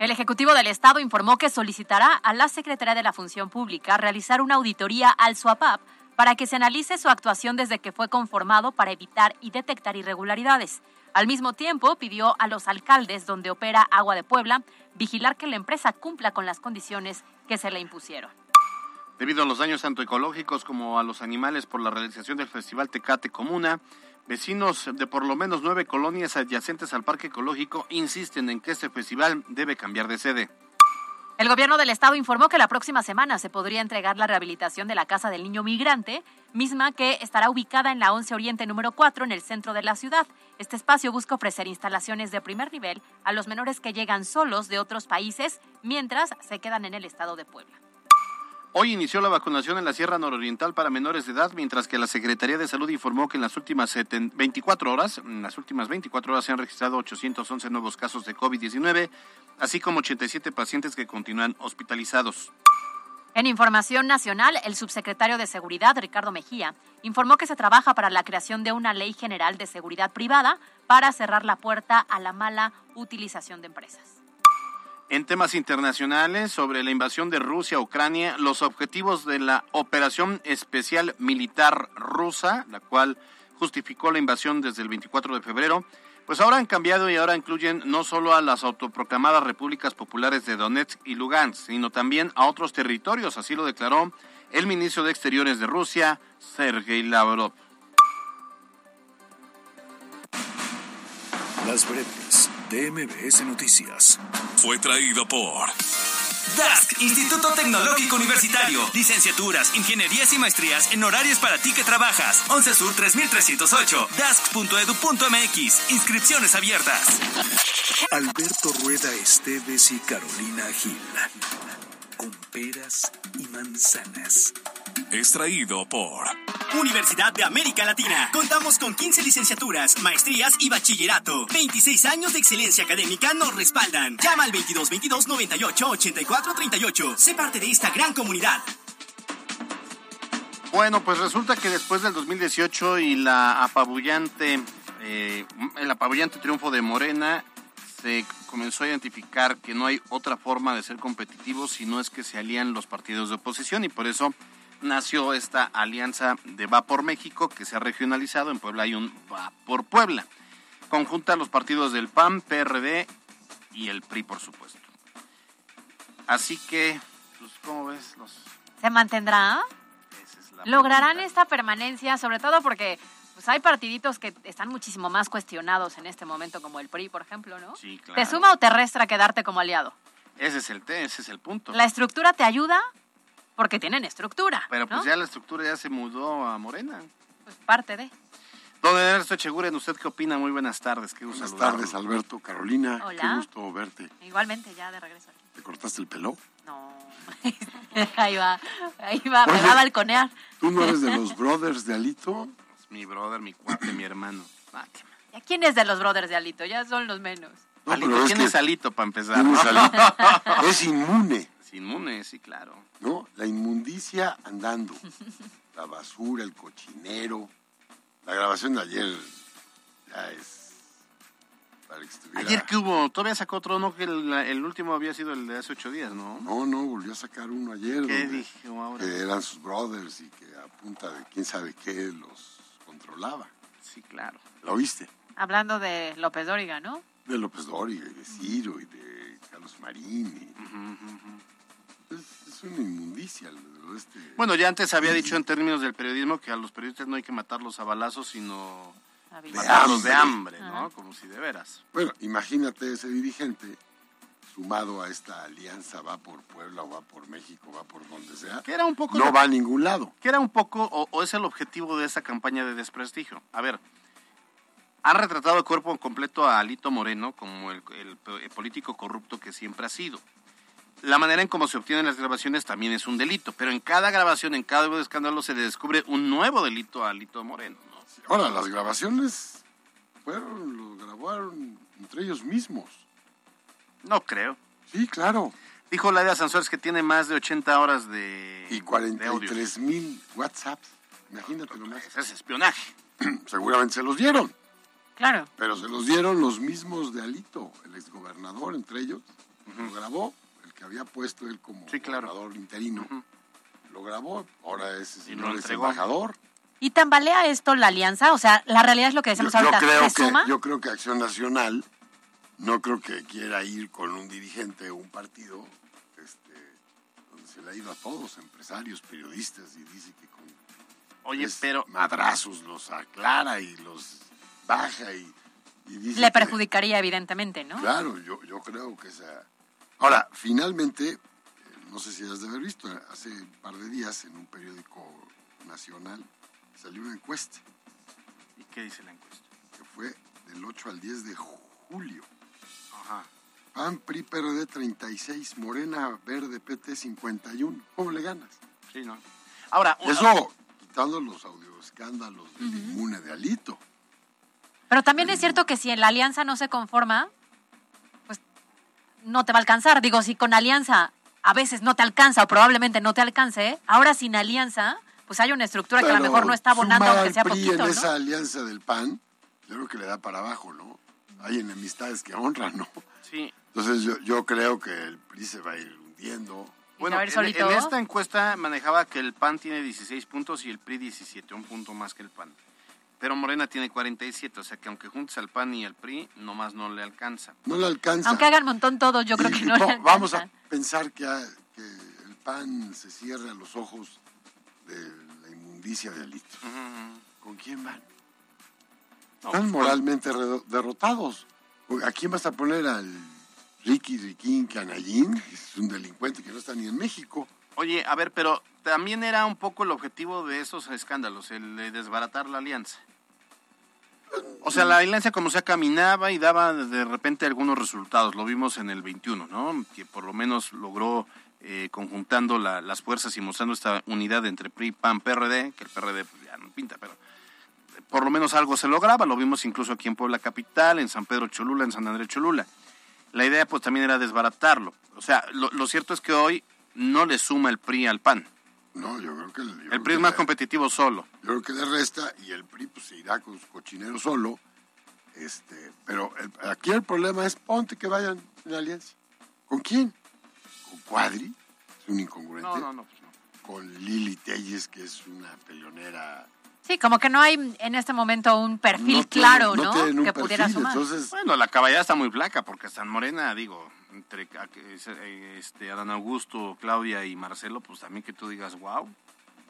Speaker 8: El Ejecutivo del Estado informó que solicitará a la Secretaría de la Función Pública realizar una auditoría al SUAPAP para que se analice su actuación desde que fue conformado para evitar y detectar irregularidades. Al mismo tiempo, pidió a los alcaldes donde opera Agua de Puebla vigilar que la empresa cumpla con las condiciones que se le impusieron.
Speaker 7: Debido a los daños tanto ecológicos como a los animales por la realización del Festival Tecate Comuna, Vecinos de por lo menos nueve colonias adyacentes al Parque Ecológico insisten en que este festival debe cambiar de sede.
Speaker 8: El gobierno del estado informó que la próxima semana se podría entregar la rehabilitación de la Casa del Niño Migrante, misma que estará ubicada en la 11 Oriente número 4 en el centro de la ciudad. Este espacio busca ofrecer instalaciones de primer nivel a los menores que llegan solos de otros países mientras se quedan en el estado de Puebla.
Speaker 7: Hoy inició la vacunación en la Sierra Nororiental para menores de edad, mientras que la Secretaría de Salud informó que en las últimas 24 horas, en las últimas 24 horas se han registrado 811 nuevos casos de COVID-19, así como 87 pacientes que continúan hospitalizados.
Speaker 8: En información nacional, el subsecretario de Seguridad, Ricardo Mejía, informó que se trabaja para la creación de una ley general de seguridad privada para cerrar la puerta a la mala utilización de empresas.
Speaker 7: En temas internacionales, sobre la invasión de Rusia a Ucrania, los objetivos de la Operación Especial Militar Rusa, la cual justificó la invasión desde el 24 de febrero, pues ahora han cambiado y ahora incluyen no solo a las autoproclamadas repúblicas populares de Donetsk y Lugansk, sino también a otros territorios, así lo declaró el ministro de Exteriores de Rusia, Sergei Lavrov.
Speaker 1: Las breves de MBS Noticias.
Speaker 10: Fue traído por DASC, Instituto Tecnológico Universitario. Licenciaturas, ingenierías y maestrías en horarios para ti que trabajas. 11 Sur 3308. DASC.edu.mx. Inscripciones abiertas.
Speaker 1: Alberto Rueda Esteves y Carolina Gil. Peras y manzanas.
Speaker 10: Extraído por
Speaker 12: Universidad de América Latina. Contamos con 15 licenciaturas, maestrías y bachillerato. 26 años de excelencia académica nos respaldan. Llama al 2222 98 84 38. Sé parte de esta gran comunidad.
Speaker 7: Bueno, pues resulta que después del 2018 y la apabullante, eh, el apabullante triunfo de Morena, se comenzó a identificar que no hay otra forma de ser competitivo si no es que se alían los partidos de oposición y por eso nació esta alianza de Va por México que se ha regionalizado. En Puebla hay un Va por Puebla. Conjunta los partidos del PAN, PRD y el PRI, por supuesto. Así que, pues, ¿cómo ves? Los...
Speaker 8: ¿Se mantendrá? ¿Lograrán esta permanencia? Sobre todo porque pues hay partiditos que están muchísimo más cuestionados en este momento, como el PRI, por ejemplo, ¿no?
Speaker 7: Sí, claro.
Speaker 8: ¿Te suma o te resta quedarte como aliado?
Speaker 7: Ese es el, ese es el punto.
Speaker 8: ¿La estructura te ayuda? Porque tienen estructura.
Speaker 7: Pero pues
Speaker 8: ¿no?
Speaker 7: ya la estructura ya se mudó a Morena.
Speaker 8: Pues parte de.
Speaker 7: Don Ernesto Echeguren, ¿usted qué opina? Muy buenas tardes. Qué gusto
Speaker 13: Buenas
Speaker 7: saludarlo.
Speaker 13: tardes, Alberto, Carolina.
Speaker 8: Hola.
Speaker 13: Qué gusto verte.
Speaker 8: Igualmente, ya de regreso.
Speaker 13: ¿Te cortaste el pelo?
Speaker 8: No. ahí va, ahí va, me va a balconear.
Speaker 13: ¿Tú no eres de los brothers de Alito?
Speaker 7: Mi brother, mi cuate, mi hermano. Ah, qué mal.
Speaker 8: ¿Y a quién es de los brothers de Alito? Ya son los menos.
Speaker 13: No,
Speaker 7: Alito,
Speaker 13: es
Speaker 7: ¿quién
Speaker 13: que
Speaker 7: es Alito para empezar?
Speaker 13: ¿quién es
Speaker 7: no?
Speaker 13: Alito? es inmune,
Speaker 7: Es inmune, sí, claro.
Speaker 13: ¿no? La inmundicia andando. La basura, el cochinero. La grabación de ayer ya es para que estuviera...
Speaker 7: Ayer que hubo, todavía sacó otro, ¿no? Que el, el último había sido el de hace ocho días, ¿no?
Speaker 13: No, no, volvió a sacar uno ayer.
Speaker 7: ¿Qué
Speaker 13: donde-
Speaker 7: dijo ahora?
Speaker 13: Que eran sus brothers y que a punta de quién sabe qué los controlaba.
Speaker 7: Sí, claro.
Speaker 13: ¿Lo oíste?
Speaker 8: Hablando de López Dóriga, ¿no?
Speaker 13: De López Dóriga y de Ciro y de Carlos Marín. y- es, es una inmundicia. lo de este...
Speaker 7: Bueno, ya antes había dicho en términos del periodismo que a los periodistas no hay que matarlos a balazos, sino
Speaker 8: De
Speaker 7: matarlos de
Speaker 13: hambre.
Speaker 7: hambre, ¿no? Como si de veras.
Speaker 13: Bueno, imagínate ese dirigente sumado a esta alianza, va por Puebla o va por México, va por donde sea.
Speaker 7: Que era un poco...
Speaker 13: No va a ningún lado.
Speaker 7: que era un poco, o, o es el objetivo de esa campaña de desprestigio. A ver, han retratado de cuerpo completo a Alito Moreno como el, el p- el político corrupto que siempre ha sido. La manera en cómo se obtienen las grabaciones también es un delito, pero en cada grabación, en cada escándalo, se le descubre un nuevo delito a Alito Moreno. ¿no?
Speaker 13: Ahora, las grabaciones fueron, lo grabaron entre ellos mismos.
Speaker 7: No creo.
Speaker 13: Sí, claro.
Speaker 7: Dijo Laida Sansores que tiene más de 80 horas de,
Speaker 13: Y
Speaker 7: de audios.
Speaker 13: 43 mil WhatsApps. Imagínate nomás.
Speaker 7: Ese es espionaje.
Speaker 13: Seguramente se los dieron,
Speaker 8: Claro.
Speaker 13: pero se los dieron los mismos de Alito, el exgobernador entre ellos. Lo grabó, el que había puesto él como
Speaker 7: Sí, claro.
Speaker 13: gobernador interino. Lo grabó, ahora ese
Speaker 7: Y
Speaker 13: señor
Speaker 7: lo
Speaker 13: es embajador.
Speaker 8: ¿Y tambalea esto la alianza? O sea, la realidad es lo que
Speaker 13: Yo,
Speaker 8: decimos
Speaker 13: yo
Speaker 8: ahorita.
Speaker 13: creo
Speaker 8: ¿Se
Speaker 13: que, yo creo que Acción Nacional no creo que quiera ir con un dirigente o un partido este, donde se le ha ido a todos, empresarios, periodistas, y dice que con
Speaker 7: Oye, pero
Speaker 13: madrazos los aclara y los baja y, y dice
Speaker 8: Le
Speaker 13: que-
Speaker 8: perjudicaría, evidentemente, ¿no?
Speaker 13: Claro, yo, yo creo que esa... Ahora, finalmente, eh, no sé si has de haber visto, hace un par de días en un periódico nacional salió una encuesta
Speaker 7: ¿y qué dice la encuesta?
Speaker 13: que fue del 8 al 10 de julio.
Speaker 7: Ajá.
Speaker 13: PAN, PRI, PRD 36, Morena, Verde, PT 51. ¿Cómo le ganas?
Speaker 7: Sí, ¿no? Ahora,
Speaker 13: Eso quitando los audioescándalos del inmune de Alito.
Speaker 8: Pero también es cierto que si en la alianza no se conforma, pues no te va a alcanzar. Digo, si con alianza a veces no te alcanza o probablemente no te alcance, ahora sin alianza, pues hay una estructura que a lo mejor no está abonando aunque sea
Speaker 13: PRI
Speaker 8: poquito,
Speaker 13: en
Speaker 8: ¿no?
Speaker 13: esa alianza del PAN, yo creo que le da para abajo, ¿no? Hay enemistades que honran, ¿no?
Speaker 7: sí.
Speaker 13: Entonces yo, yo creo que el PRI se va a ir hundiendo.
Speaker 7: Bueno, en,
Speaker 8: solito.
Speaker 7: en esta encuesta manejaba que el PAN tiene 16 puntos y el PRI 17, un punto más que el PAN. Pero Morena tiene 47, o sea que aunque juntes al PAN y al PRI, nomás no le alcanza.
Speaker 13: No le alcanza.
Speaker 8: Aunque hagan montón todos, yo creo
Speaker 13: Y-
Speaker 8: que no le
Speaker 13: Vamos a
Speaker 8: alcanza.
Speaker 13: pensar que, que el PAN se cierre a los ojos de la inmundicia de Alito. ¿Con quién van? Están moralmente derrotados. ¿A quién vas a poner al Ricky Riquín Canallín? Es un delincuente que no está ni en México.
Speaker 7: Oye, a ver, pero también era un poco el objetivo de esos escándalos, el de desbaratar la alianza. O sea, la alianza como sea caminaba y daba de repente algunos resultados. Lo vimos en el 21, ¿no? Que por lo menos logró eh, conjuntando la- las fuerzas y mostrando esta unidad entre PRI, PAN, PRD, que el PRD pues, ya no pinta, pero por lo menos algo se lograba. Lo vimos incluso aquí en Puebla Capital, en San Pedro Cholula, en San Andrés Cholula. La idea pues también era desbaratarlo. O sea, lo, lo cierto es que hoy no le suma el PRI al PAN.
Speaker 13: No, yo creo que... yo
Speaker 7: El
Speaker 13: creo
Speaker 7: PRI es más
Speaker 13: le-
Speaker 7: competitivo solo.
Speaker 13: Yo creo que le resta y el PRI pues, se irá con su cochinero solo. Este, pero el- aquí el problema es ponte que vayan en alianza. ¿Con quién? ¿Con Cuadri? Es un incongruente.
Speaker 7: No, no, no. pues no.
Speaker 13: Con Lili Telles, que es una peleonera.
Speaker 8: Sí, como que no hay en este momento un perfil
Speaker 13: No
Speaker 8: claro,
Speaker 13: no
Speaker 8: que pudiera
Speaker 13: perfil,
Speaker 8: sumar.
Speaker 13: entonces-
Speaker 7: Bueno, la caballada está muy flaca porque San Morena, digo, entre este, Adán Augusto, Claudia y Marcelo, pues también que tú digas, wow,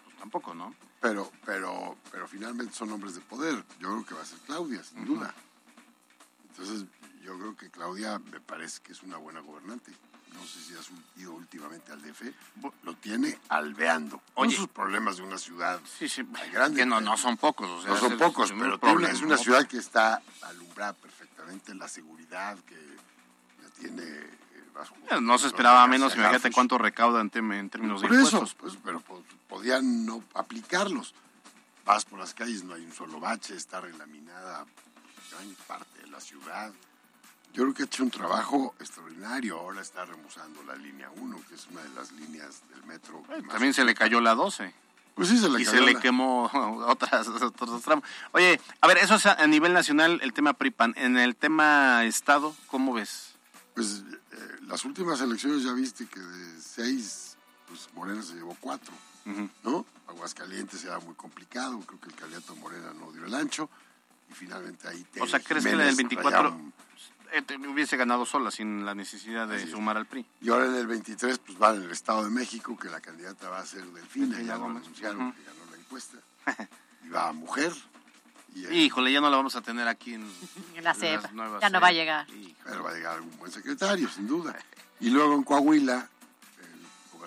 Speaker 7: pues tampoco, ¿no?
Speaker 13: Pero, pero, pero finalmente son hombres de poder. Yo creo que va a ser Claudia, sin duda. Entonces, yo creo que Claudia me parece que es una buena gobernante. No sé si has ido últimamente al DF. Lo tiene alveando. Con
Speaker 7: Oye.
Speaker 13: sus problemas de una ciudad
Speaker 7: Sí, sí,
Speaker 13: grande.
Speaker 7: que no, no son pocos, o sea,
Speaker 13: no son pocos, pero tiene es una ciudad que está alumbrada perfectamente, la seguridad que la tiene eh,
Speaker 7: Eh, No se esperaba menos, imagínate cuánto recauda en, términos de
Speaker 13: Por eso,
Speaker 7: impuestos.
Speaker 13: pues, pero po- podían no aplicarlos. Vas por las calles, no hay un solo bache, está relaminada gran parte de la ciudad. Yo creo que ha hecho un trabajo extraordinario. Ahora está remozando la línea 1, que es una de las líneas del metro. más-
Speaker 7: También se le cayó la 12.
Speaker 13: Pues sí, se le
Speaker 7: y
Speaker 13: cayó
Speaker 7: se le quemó otras, otros tramos. Oye, a ver, eso es a, nivel nacional el tema PRIPAN. En el tema Estado, ¿cómo ves?
Speaker 13: Pues eh, las últimas elecciones ya viste que de seis, pues Morena se llevó cuatro, ¿no? Aguascalientes era muy complicado, creo que el candidato Morena no dio el ancho y finalmente ahí
Speaker 7: O sea, ¿crees que en el
Speaker 13: Jiménez
Speaker 7: 24
Speaker 13: rayaron-
Speaker 7: eh, te- hubiese ganado sola sin la necesidad de sumar al PRI?
Speaker 13: Y ahora en el 23 pues va en el Estado de México que la candidata va a ser Delfina, ya lo
Speaker 7: Gómez.
Speaker 13: anunciaron que ganó la encuesta. y va mujer. Y, eh,
Speaker 7: Híjole, ya no la vamos a tener aquí en,
Speaker 8: En la CEP. Ya no va a
Speaker 7: CEP.
Speaker 8: llegar.
Speaker 13: Pero va a llegar algún buen secretario, sin duda. Y luego en Coahuila,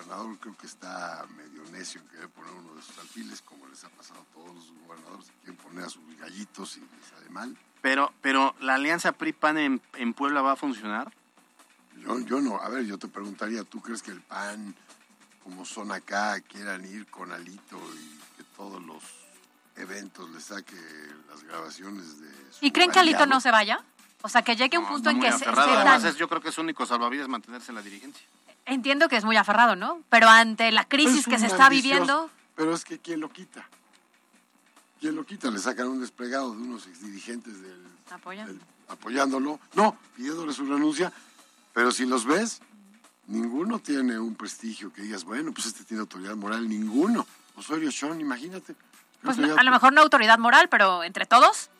Speaker 13: gobernador creo que está medio necio en querer poner uno de sus alfiles, como les ha pasado a todos los gobernadores, que quieren poner a sus gallitos y les sale mal.
Speaker 7: Pero, pero la alianza PRI-PAN en, en Puebla va a funcionar.
Speaker 13: Yo, yo no, a ver, yo te preguntaría, ¿tú crees que el PAN, como son acá, quieran ir con Alito y que todos los eventos le saque las grabaciones de su
Speaker 8: ¿Y creen que Alito no se vaya? O sea, que llegue un punto en que se,
Speaker 7: aferrado.
Speaker 8: se
Speaker 7: Además,
Speaker 8: tan-
Speaker 7: es- yo creo que su único salvavidas es mantenerse en la dirigencia.
Speaker 8: Entiendo que es muy aferrado, ¿no? Pero ante la crisis
Speaker 13: Es
Speaker 8: que se está viviendo,
Speaker 13: Pero es que ¿quién lo quita? ¿Quién lo quita? Le sacan un desplegado de unos exdirigentes del, del- apoyándolo. No, pidiéndole su renuncia. Pero si los ves, ninguno tiene un prestigio que digas, bueno, pues este tiene autoridad moral. Ninguno. Osorio Chong, imagínate.
Speaker 8: Pues a lo mejor no autoridad moral, pero entre todos,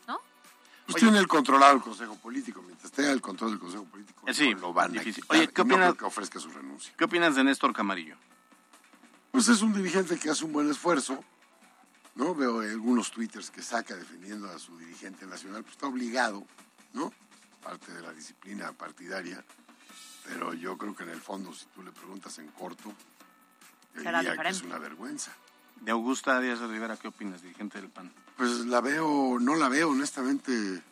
Speaker 13: Pues tiene el controlado el Consejo Político. Mientras tenga el control del Consejo Político,
Speaker 7: Eh, sí,
Speaker 13: no lo van
Speaker 7: difícil.
Speaker 13: a quitar.
Speaker 7: Oye, ¿qué
Speaker 13: no
Speaker 7: opinas?
Speaker 13: creo que ofrezca su renuncia.
Speaker 7: ¿Qué opinas de Néstor Camarillo?
Speaker 13: Pues es un dirigente que hace un buen esfuerzo, ¿no? Veo algunos twitters que saca defendiendo a su dirigente nacional, pues está obligado, ¿no? Parte de la disciplina partidaria, pero yo creo que en el fondo, si tú le preguntas en corto, diría que es una vergüenza.
Speaker 7: De Augusta Díaz de Rivera, ¿qué opinas, dirigente del PAN?
Speaker 13: Pues la veo, no la veo, honestamente,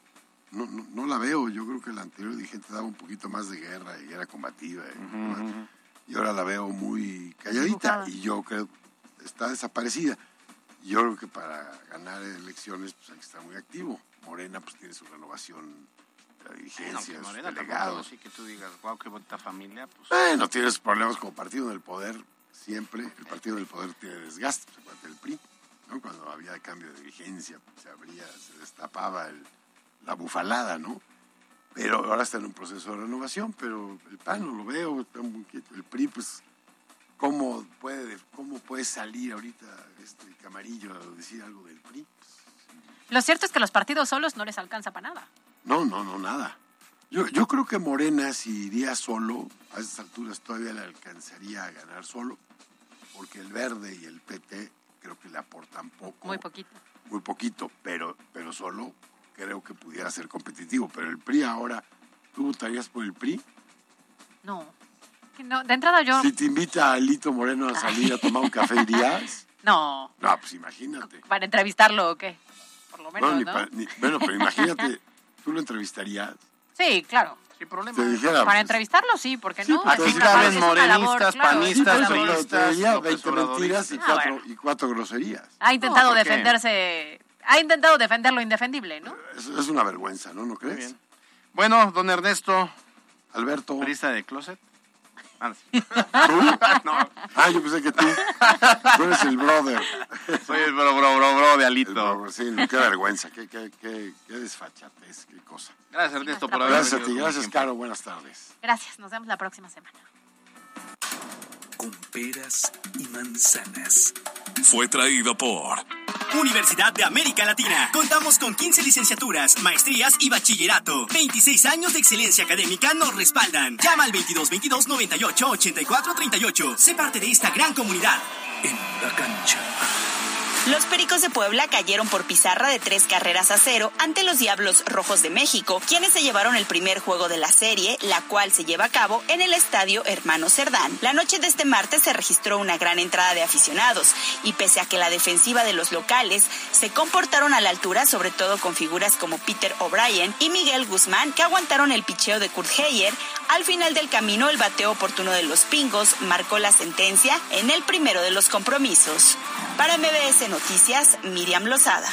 Speaker 13: no, no, no la veo. Yo creo que el anterior dirigente daba un poquito más de guerra y era combativa. y, y ahora la veo muy calladita
Speaker 8: Dibujada.
Speaker 13: y yo creo está desaparecida. Y Yo creo que para ganar elecciones pues hay que estar muy activo. Morena pues tiene su renovación de la
Speaker 7: No,
Speaker 13: dirigencia,
Speaker 7: tampoco
Speaker 13: delegados.
Speaker 7: así que tú digas, wow, qué bonita familia. Pues,
Speaker 13: Bueno, tienes problemas como partido del poder, siempre. El partido del poder tiene desgaste, del PRI, ¿no? Cuando había cambio de dirigencia, se abría, se destapaba el- la bufalada, ¿no? Pero ahora está en un proceso de renovación, pero el PAN no lo veo. El PRI, pues, ¿cómo puede, cómo puede salir ahorita este Camarillo a decir algo del PRI?
Speaker 8: Lo cierto es que los partidos solos no les alcanza para nada.
Speaker 13: No, no, no, nada. Yo, yo creo que Morena, si iría solo, a estas alturas todavía le alcanzaría a ganar solo, porque el Verde y el PT creo que le aportan poco.
Speaker 8: Muy poquito.
Speaker 13: Muy poquito, pero, pero solo creo que pudiera ser competitivo. Pero el PRI ahora, ¿tú votarías por el PRI?
Speaker 8: No. No, De entrada yo...
Speaker 13: Si te invita a Lito Moreno a salir a tomar un café, ¿irías?
Speaker 8: No.
Speaker 13: No, pues imagínate.
Speaker 8: ¿Para entrevistarlo o qué? Por lo menos,
Speaker 13: No,
Speaker 8: ¿no?
Speaker 13: ni pa- ni- bueno, pero imagínate, tú lo entrevistarías.
Speaker 8: Sí, claro.
Speaker 7: Sin problema.
Speaker 13: Te dijera,
Speaker 8: Para entrevistarlo, sí, porque
Speaker 13: Sí,
Speaker 8: no?
Speaker 13: aquí
Speaker 8: una-
Speaker 13: caben
Speaker 8: labor,
Speaker 7: morenistas,
Speaker 8: claro,
Speaker 7: panistas,
Speaker 8: labor.
Speaker 13: pero te
Speaker 7: priistas, López
Speaker 13: 20 mentiras y.
Speaker 8: Ah,
Speaker 13: cuatro,
Speaker 8: bueno.
Speaker 13: y cuatro groserías.
Speaker 8: Ha intentado defenderse... Ha intentado defender lo indefendible, ¿no?
Speaker 13: Es, es una vergüenza, ¿no? ¿No
Speaker 7: Muy
Speaker 13: crees?
Speaker 7: bien. Bueno, don Ernesto,
Speaker 13: Alberto.
Speaker 7: ¿prista de closet? Ah, no,
Speaker 13: Ah, yo pensé que tú. Tú eres el brother.
Speaker 7: soy el bro, bro, bro, bro de Alito.
Speaker 13: sí, qué vergüenza, qué, qué, qué, qué desfachatez, qué cosa.
Speaker 7: Gracias, Ernesto, por haber
Speaker 13: Gracias a ti, gracias. Caro, buenas tardes.
Speaker 8: Gracias, nos vemos la próxima semana.
Speaker 1: Con peras y manzanas.
Speaker 10: Fue traído por
Speaker 12: Universidad de América Latina. Contamos con 15 licenciaturas, maestrías y bachillerato. 26 años de excelencia académica nos respaldan. Llama al 22 22 98 84 38. Sé parte de esta gran comunidad.
Speaker 1: En la cancha.
Speaker 11: Los Pericos de Puebla cayeron por pizarra de tres carreras a cero ante los Diablos Rojos de México, quienes se llevaron el primer juego de la serie, la cual se lleva a cabo en el estadio Hermano Cerdán. La noche de este martes se registró una gran entrada de aficionados y pese a que la defensiva de los locales se comportaron a la altura, sobre todo con figuras como Peter O'Brien y Miguel Guzmán, que aguantaron el picheo de Kurt Heyer, al final del camino el bateo oportuno de los Pingos marcó la sentencia en el primero de los compromisos. Para MBS Noticias, Miriam Lozada.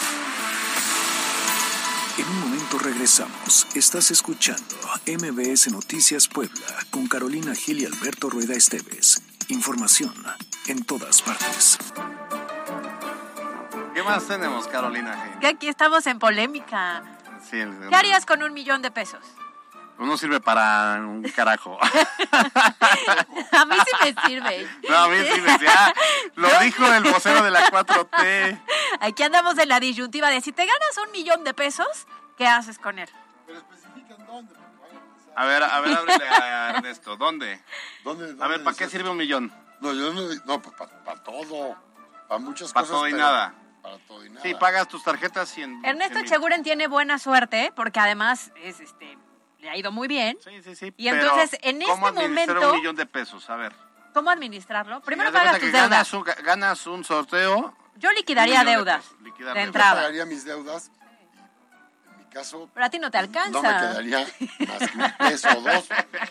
Speaker 1: En un momento regresamos. Estás escuchando MBS Noticias Puebla con Carolina Gil y Alberto Rueda Esteves. Información en todas partes.
Speaker 7: ¿Qué más tenemos, Carolina?
Speaker 8: Que aquí estamos en polémica.
Speaker 7: Sí, el-
Speaker 8: ¿Qué harías con un millón de pesos?
Speaker 7: No sirve para un carajo.
Speaker 8: A mí sí me sirve.
Speaker 7: No, a mí sí me decía, lo dijo el vocero de la 4T.
Speaker 8: Aquí andamos en la disyuntiva de si te ganas un millón de pesos, ¿qué haces con él?
Speaker 7: A ver, a ver, ábrele a Ernesto. ¿Dónde?
Speaker 13: ¿Dónde,
Speaker 7: A ver, ¿para qué sirve un millón?
Speaker 13: No, yo no, no para todo, para muchas
Speaker 7: Para
Speaker 13: cosas.
Speaker 7: todo y
Speaker 13: pero
Speaker 7: nada.
Speaker 13: Para todo y nada.
Speaker 7: Sí, pagas tus tarjetas y en...
Speaker 8: Ernesto
Speaker 7: 100 mil.
Speaker 8: Cheguren tiene buena suerte porque además es este le ha ido muy bien.
Speaker 7: Sí, sí, sí.
Speaker 8: Y
Speaker 7: pero
Speaker 8: entonces, en
Speaker 7: ¿Cómo
Speaker 8: este
Speaker 7: administrar
Speaker 8: momento-
Speaker 7: un millón de pesos? A ver.
Speaker 8: ¿Cómo administrarlo? Primero
Speaker 7: de
Speaker 8: pagas tus deudas.
Speaker 7: ganas un, ganas un sorteo.
Speaker 8: Yo liquidaría
Speaker 7: de
Speaker 8: deudas
Speaker 7: pesos, liquidar
Speaker 8: de entrada.
Speaker 13: pagaría mis deudas. En mi caso,
Speaker 8: Pero a ti no te alcanza.
Speaker 13: no me quedaría más que un peso o dos.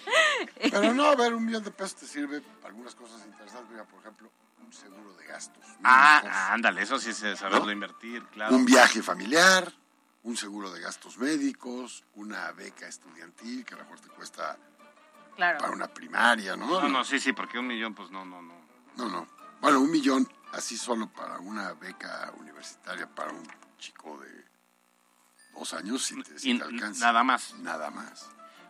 Speaker 13: Pero no, a ver, un millón de pesos te sirve para algunas cosas interesantes. Mira, por ejemplo, un seguro de gastos.
Speaker 7: Ah, ándale, eso sí es saberlo
Speaker 13: ¿No?
Speaker 7: invertir, claro.
Speaker 13: Un viaje familiar, un seguro de gastos médicos, una beca estudiantil que a lo mejor te cuesta
Speaker 8: Claro.
Speaker 13: para una primaria, ¿no?
Speaker 7: No, no, sí, sí, porque un millón, pues no, no, no.
Speaker 13: No, no. Bueno, un millón así solo para una beca universitaria para un chico de dos años si te, si
Speaker 7: Y
Speaker 13: te alcanza.
Speaker 7: nada más.
Speaker 13: Nada más.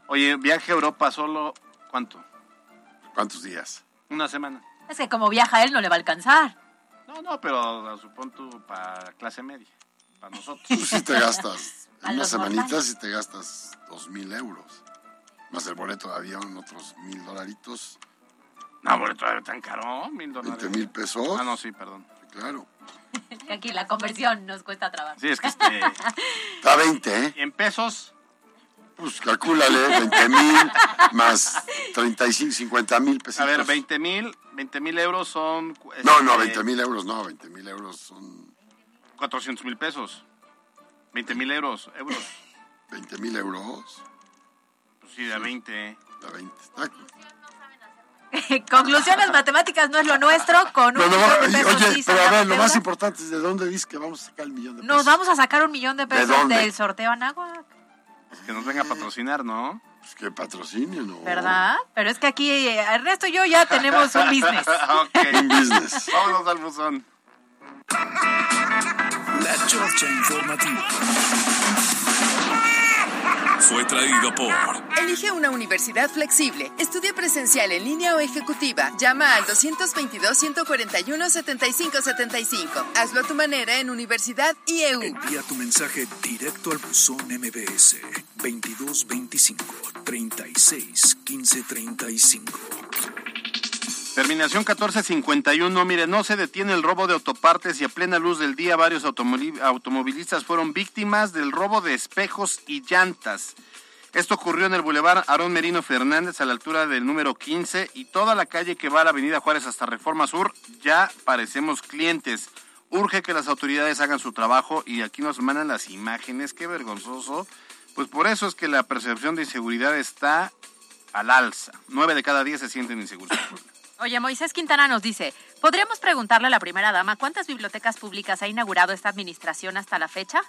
Speaker 7: Oye, viaje a Europa solo, ¿cuánto?
Speaker 13: ¿Cuántos días?
Speaker 7: Una semana.
Speaker 8: Es que como viaja él no le va a alcanzar.
Speaker 7: No, no, pero supón tú para clase media, para nosotros.
Speaker 13: Tú sí te gastas, en unas semanitas y te gastas dos mil euros. Más el boleto de avión, otros mil dolaritos,
Speaker 7: No, bueno, todavía tan caro, mil dólares.
Speaker 13: veinte mil pesos.
Speaker 7: Ah, no, sí, perdón.
Speaker 13: Claro.
Speaker 8: Aquí la conversión nos cuesta trabajo.
Speaker 7: Sí, es que este,
Speaker 13: Está 20, ¿eh?
Speaker 7: en pesos,
Speaker 13: Pues calcúlale, 20 mil más 35, 50 mil pesos.
Speaker 7: a ver, 20 mil, 20 mil euros son...
Speaker 13: No, no,
Speaker 7: este,
Speaker 13: 20 mil euros, no, 20 mil euros son
Speaker 7: 400 mil pesos. 20 mil euros, euros.
Speaker 13: 20 mil euros.
Speaker 7: Pues sí, de 20.
Speaker 13: La 20. Está-
Speaker 8: Conclusiones matemáticas no es lo nuestro. Con un
Speaker 13: no,
Speaker 8: millón de pesos
Speaker 13: oye,
Speaker 8: sí
Speaker 13: pero a ver, lo más importante es de dónde dices que vamos a sacar el millón de pesos.
Speaker 8: Nos vamos a sacar un millón de pesos
Speaker 13: dónde?
Speaker 8: del sorteo Anáhuac,
Speaker 7: Pues que nos venga a patrocinar, ¿no?
Speaker 13: Pues que patrocinio, ¿no?
Speaker 8: ¿verdad? Pero es que aquí Ernesto y yo ya tenemos un business.
Speaker 7: ok.
Speaker 13: Un business.
Speaker 7: Vámonos al buzón.
Speaker 1: La Chorcha Informativa.
Speaker 10: Fue traído por
Speaker 14: Elige una universidad flexible. Estudia presencial en línea o ejecutiva. Llama al 222-141-7575. Hazlo a tu manera en Universidad IEU.
Speaker 1: Envía tu mensaje directo al buzón MBS 2225 36 15 35.
Speaker 7: Terminación 1451. Mire, no se detiene el robo de autopartes y a plena luz del día varios automovilistas fueron víctimas del robo de espejos y llantas. Esto ocurrió en el Boulevard Aarón Merino Fernández a la altura del número 15 y toda la calle que va a la Avenida Juárez hasta Reforma Sur ya parecemos clientes. Urge que las autoridades hagan su trabajo y aquí nos mandan las imágenes. Qué vergonzoso. Pues por eso es que la percepción de inseguridad está al alza. Nueve de cada diez se sienten inseguros.
Speaker 8: Oye, Moisés Quintana nos dice, ¿podríamos preguntarle a la primera dama cuántas bibliotecas públicas ha inaugurado esta administración hasta la fecha?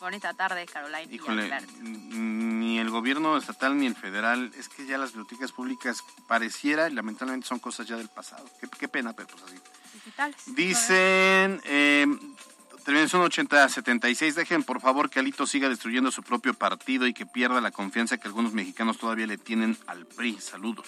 Speaker 8: Bonita tarde,
Speaker 7: Híjole,
Speaker 8: Alberto.
Speaker 7: n- ni el gobierno estatal ni el federal, es que ya las bibliotecas públicas pareciera, y lamentablemente son cosas ya del pasado. Qué, qué pena, pero pues así.
Speaker 8: Digitales.
Speaker 7: Dicen, eh, terminación 8076, dejen por favor que Alito siga destruyendo su propio partido y que pierda la confianza que algunos mexicanos todavía le tienen al PRI. Saludos.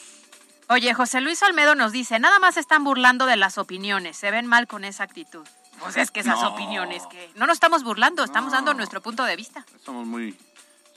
Speaker 8: Oye, José Luis Olmedo nos dice, nada más están burlando de las opiniones, se ven mal con esa actitud. Pues es que esas
Speaker 7: No.
Speaker 8: opiniones que no nos estamos burlando, estamos dando nuestro punto de vista.
Speaker 7: Somos muy,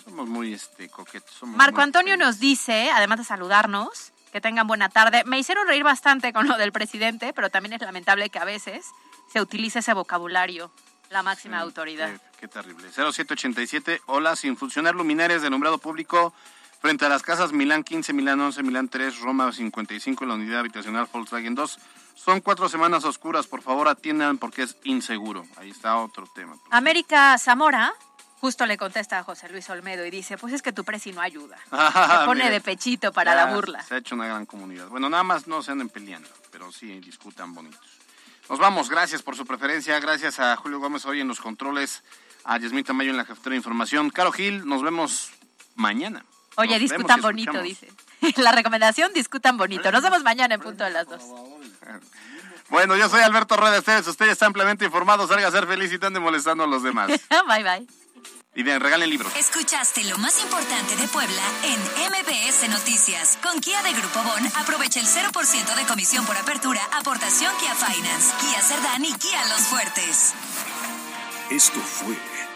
Speaker 7: somos muy este, coquetos. somos
Speaker 8: Marco
Speaker 7: muy-
Speaker 8: Antonio nos dice, además de saludarnos, que tengan buena tarde. Me hicieron reír bastante con lo del presidente, pero también es lamentable que a veces se utilice ese vocabulario, la máxima
Speaker 7: Sí,
Speaker 8: autoridad.
Speaker 7: Qué, qué terrible. 0787, hola, sin funcionar luminarias de nombrado público frente a las casas Milán 15, Milán 11, Milán 3, Roma 55 en la unidad habitacional Volkswagen 2. Son cuatro semanas oscuras, por favor atiendan porque es inseguro. Ahí está otro tema.
Speaker 8: América Zamora justo le contesta a José Luis Olmedo y dice, pues es que tu presi no ayuda. Se pone
Speaker 7: Mire,
Speaker 8: de pechito para la burla.
Speaker 7: Se ha hecho una gran comunidad. Bueno, nada más no se anden peleando, pero sí discutan bonitos. Nos vamos, gracias por su preferencia, gracias a Julio Gómez hoy en los controles, a Yasmín Tamayo en la jefatura de información. Caro Gil, nos vemos mañana.
Speaker 8: Oye,
Speaker 7: Nos
Speaker 8: discutan bonito, dice. La recomendación, discutan bonito. Nos vemos mañana en punto de las dos.
Speaker 7: Bueno, yo soy Alberto Rueda Esteves, usted está ampliamente informado, salga a ser feliz y ande molestando a los demás.
Speaker 8: bye, bye.
Speaker 7: Y bien, regalen libros.
Speaker 15: Escuchaste lo más importante de Puebla en MBS Noticias. Con Kia de Grupo Bon, aprovecha el 0% de comisión por apertura, aportación Kia Finance, Kia Cerdán y Kia Los Fuertes.
Speaker 1: Esto fue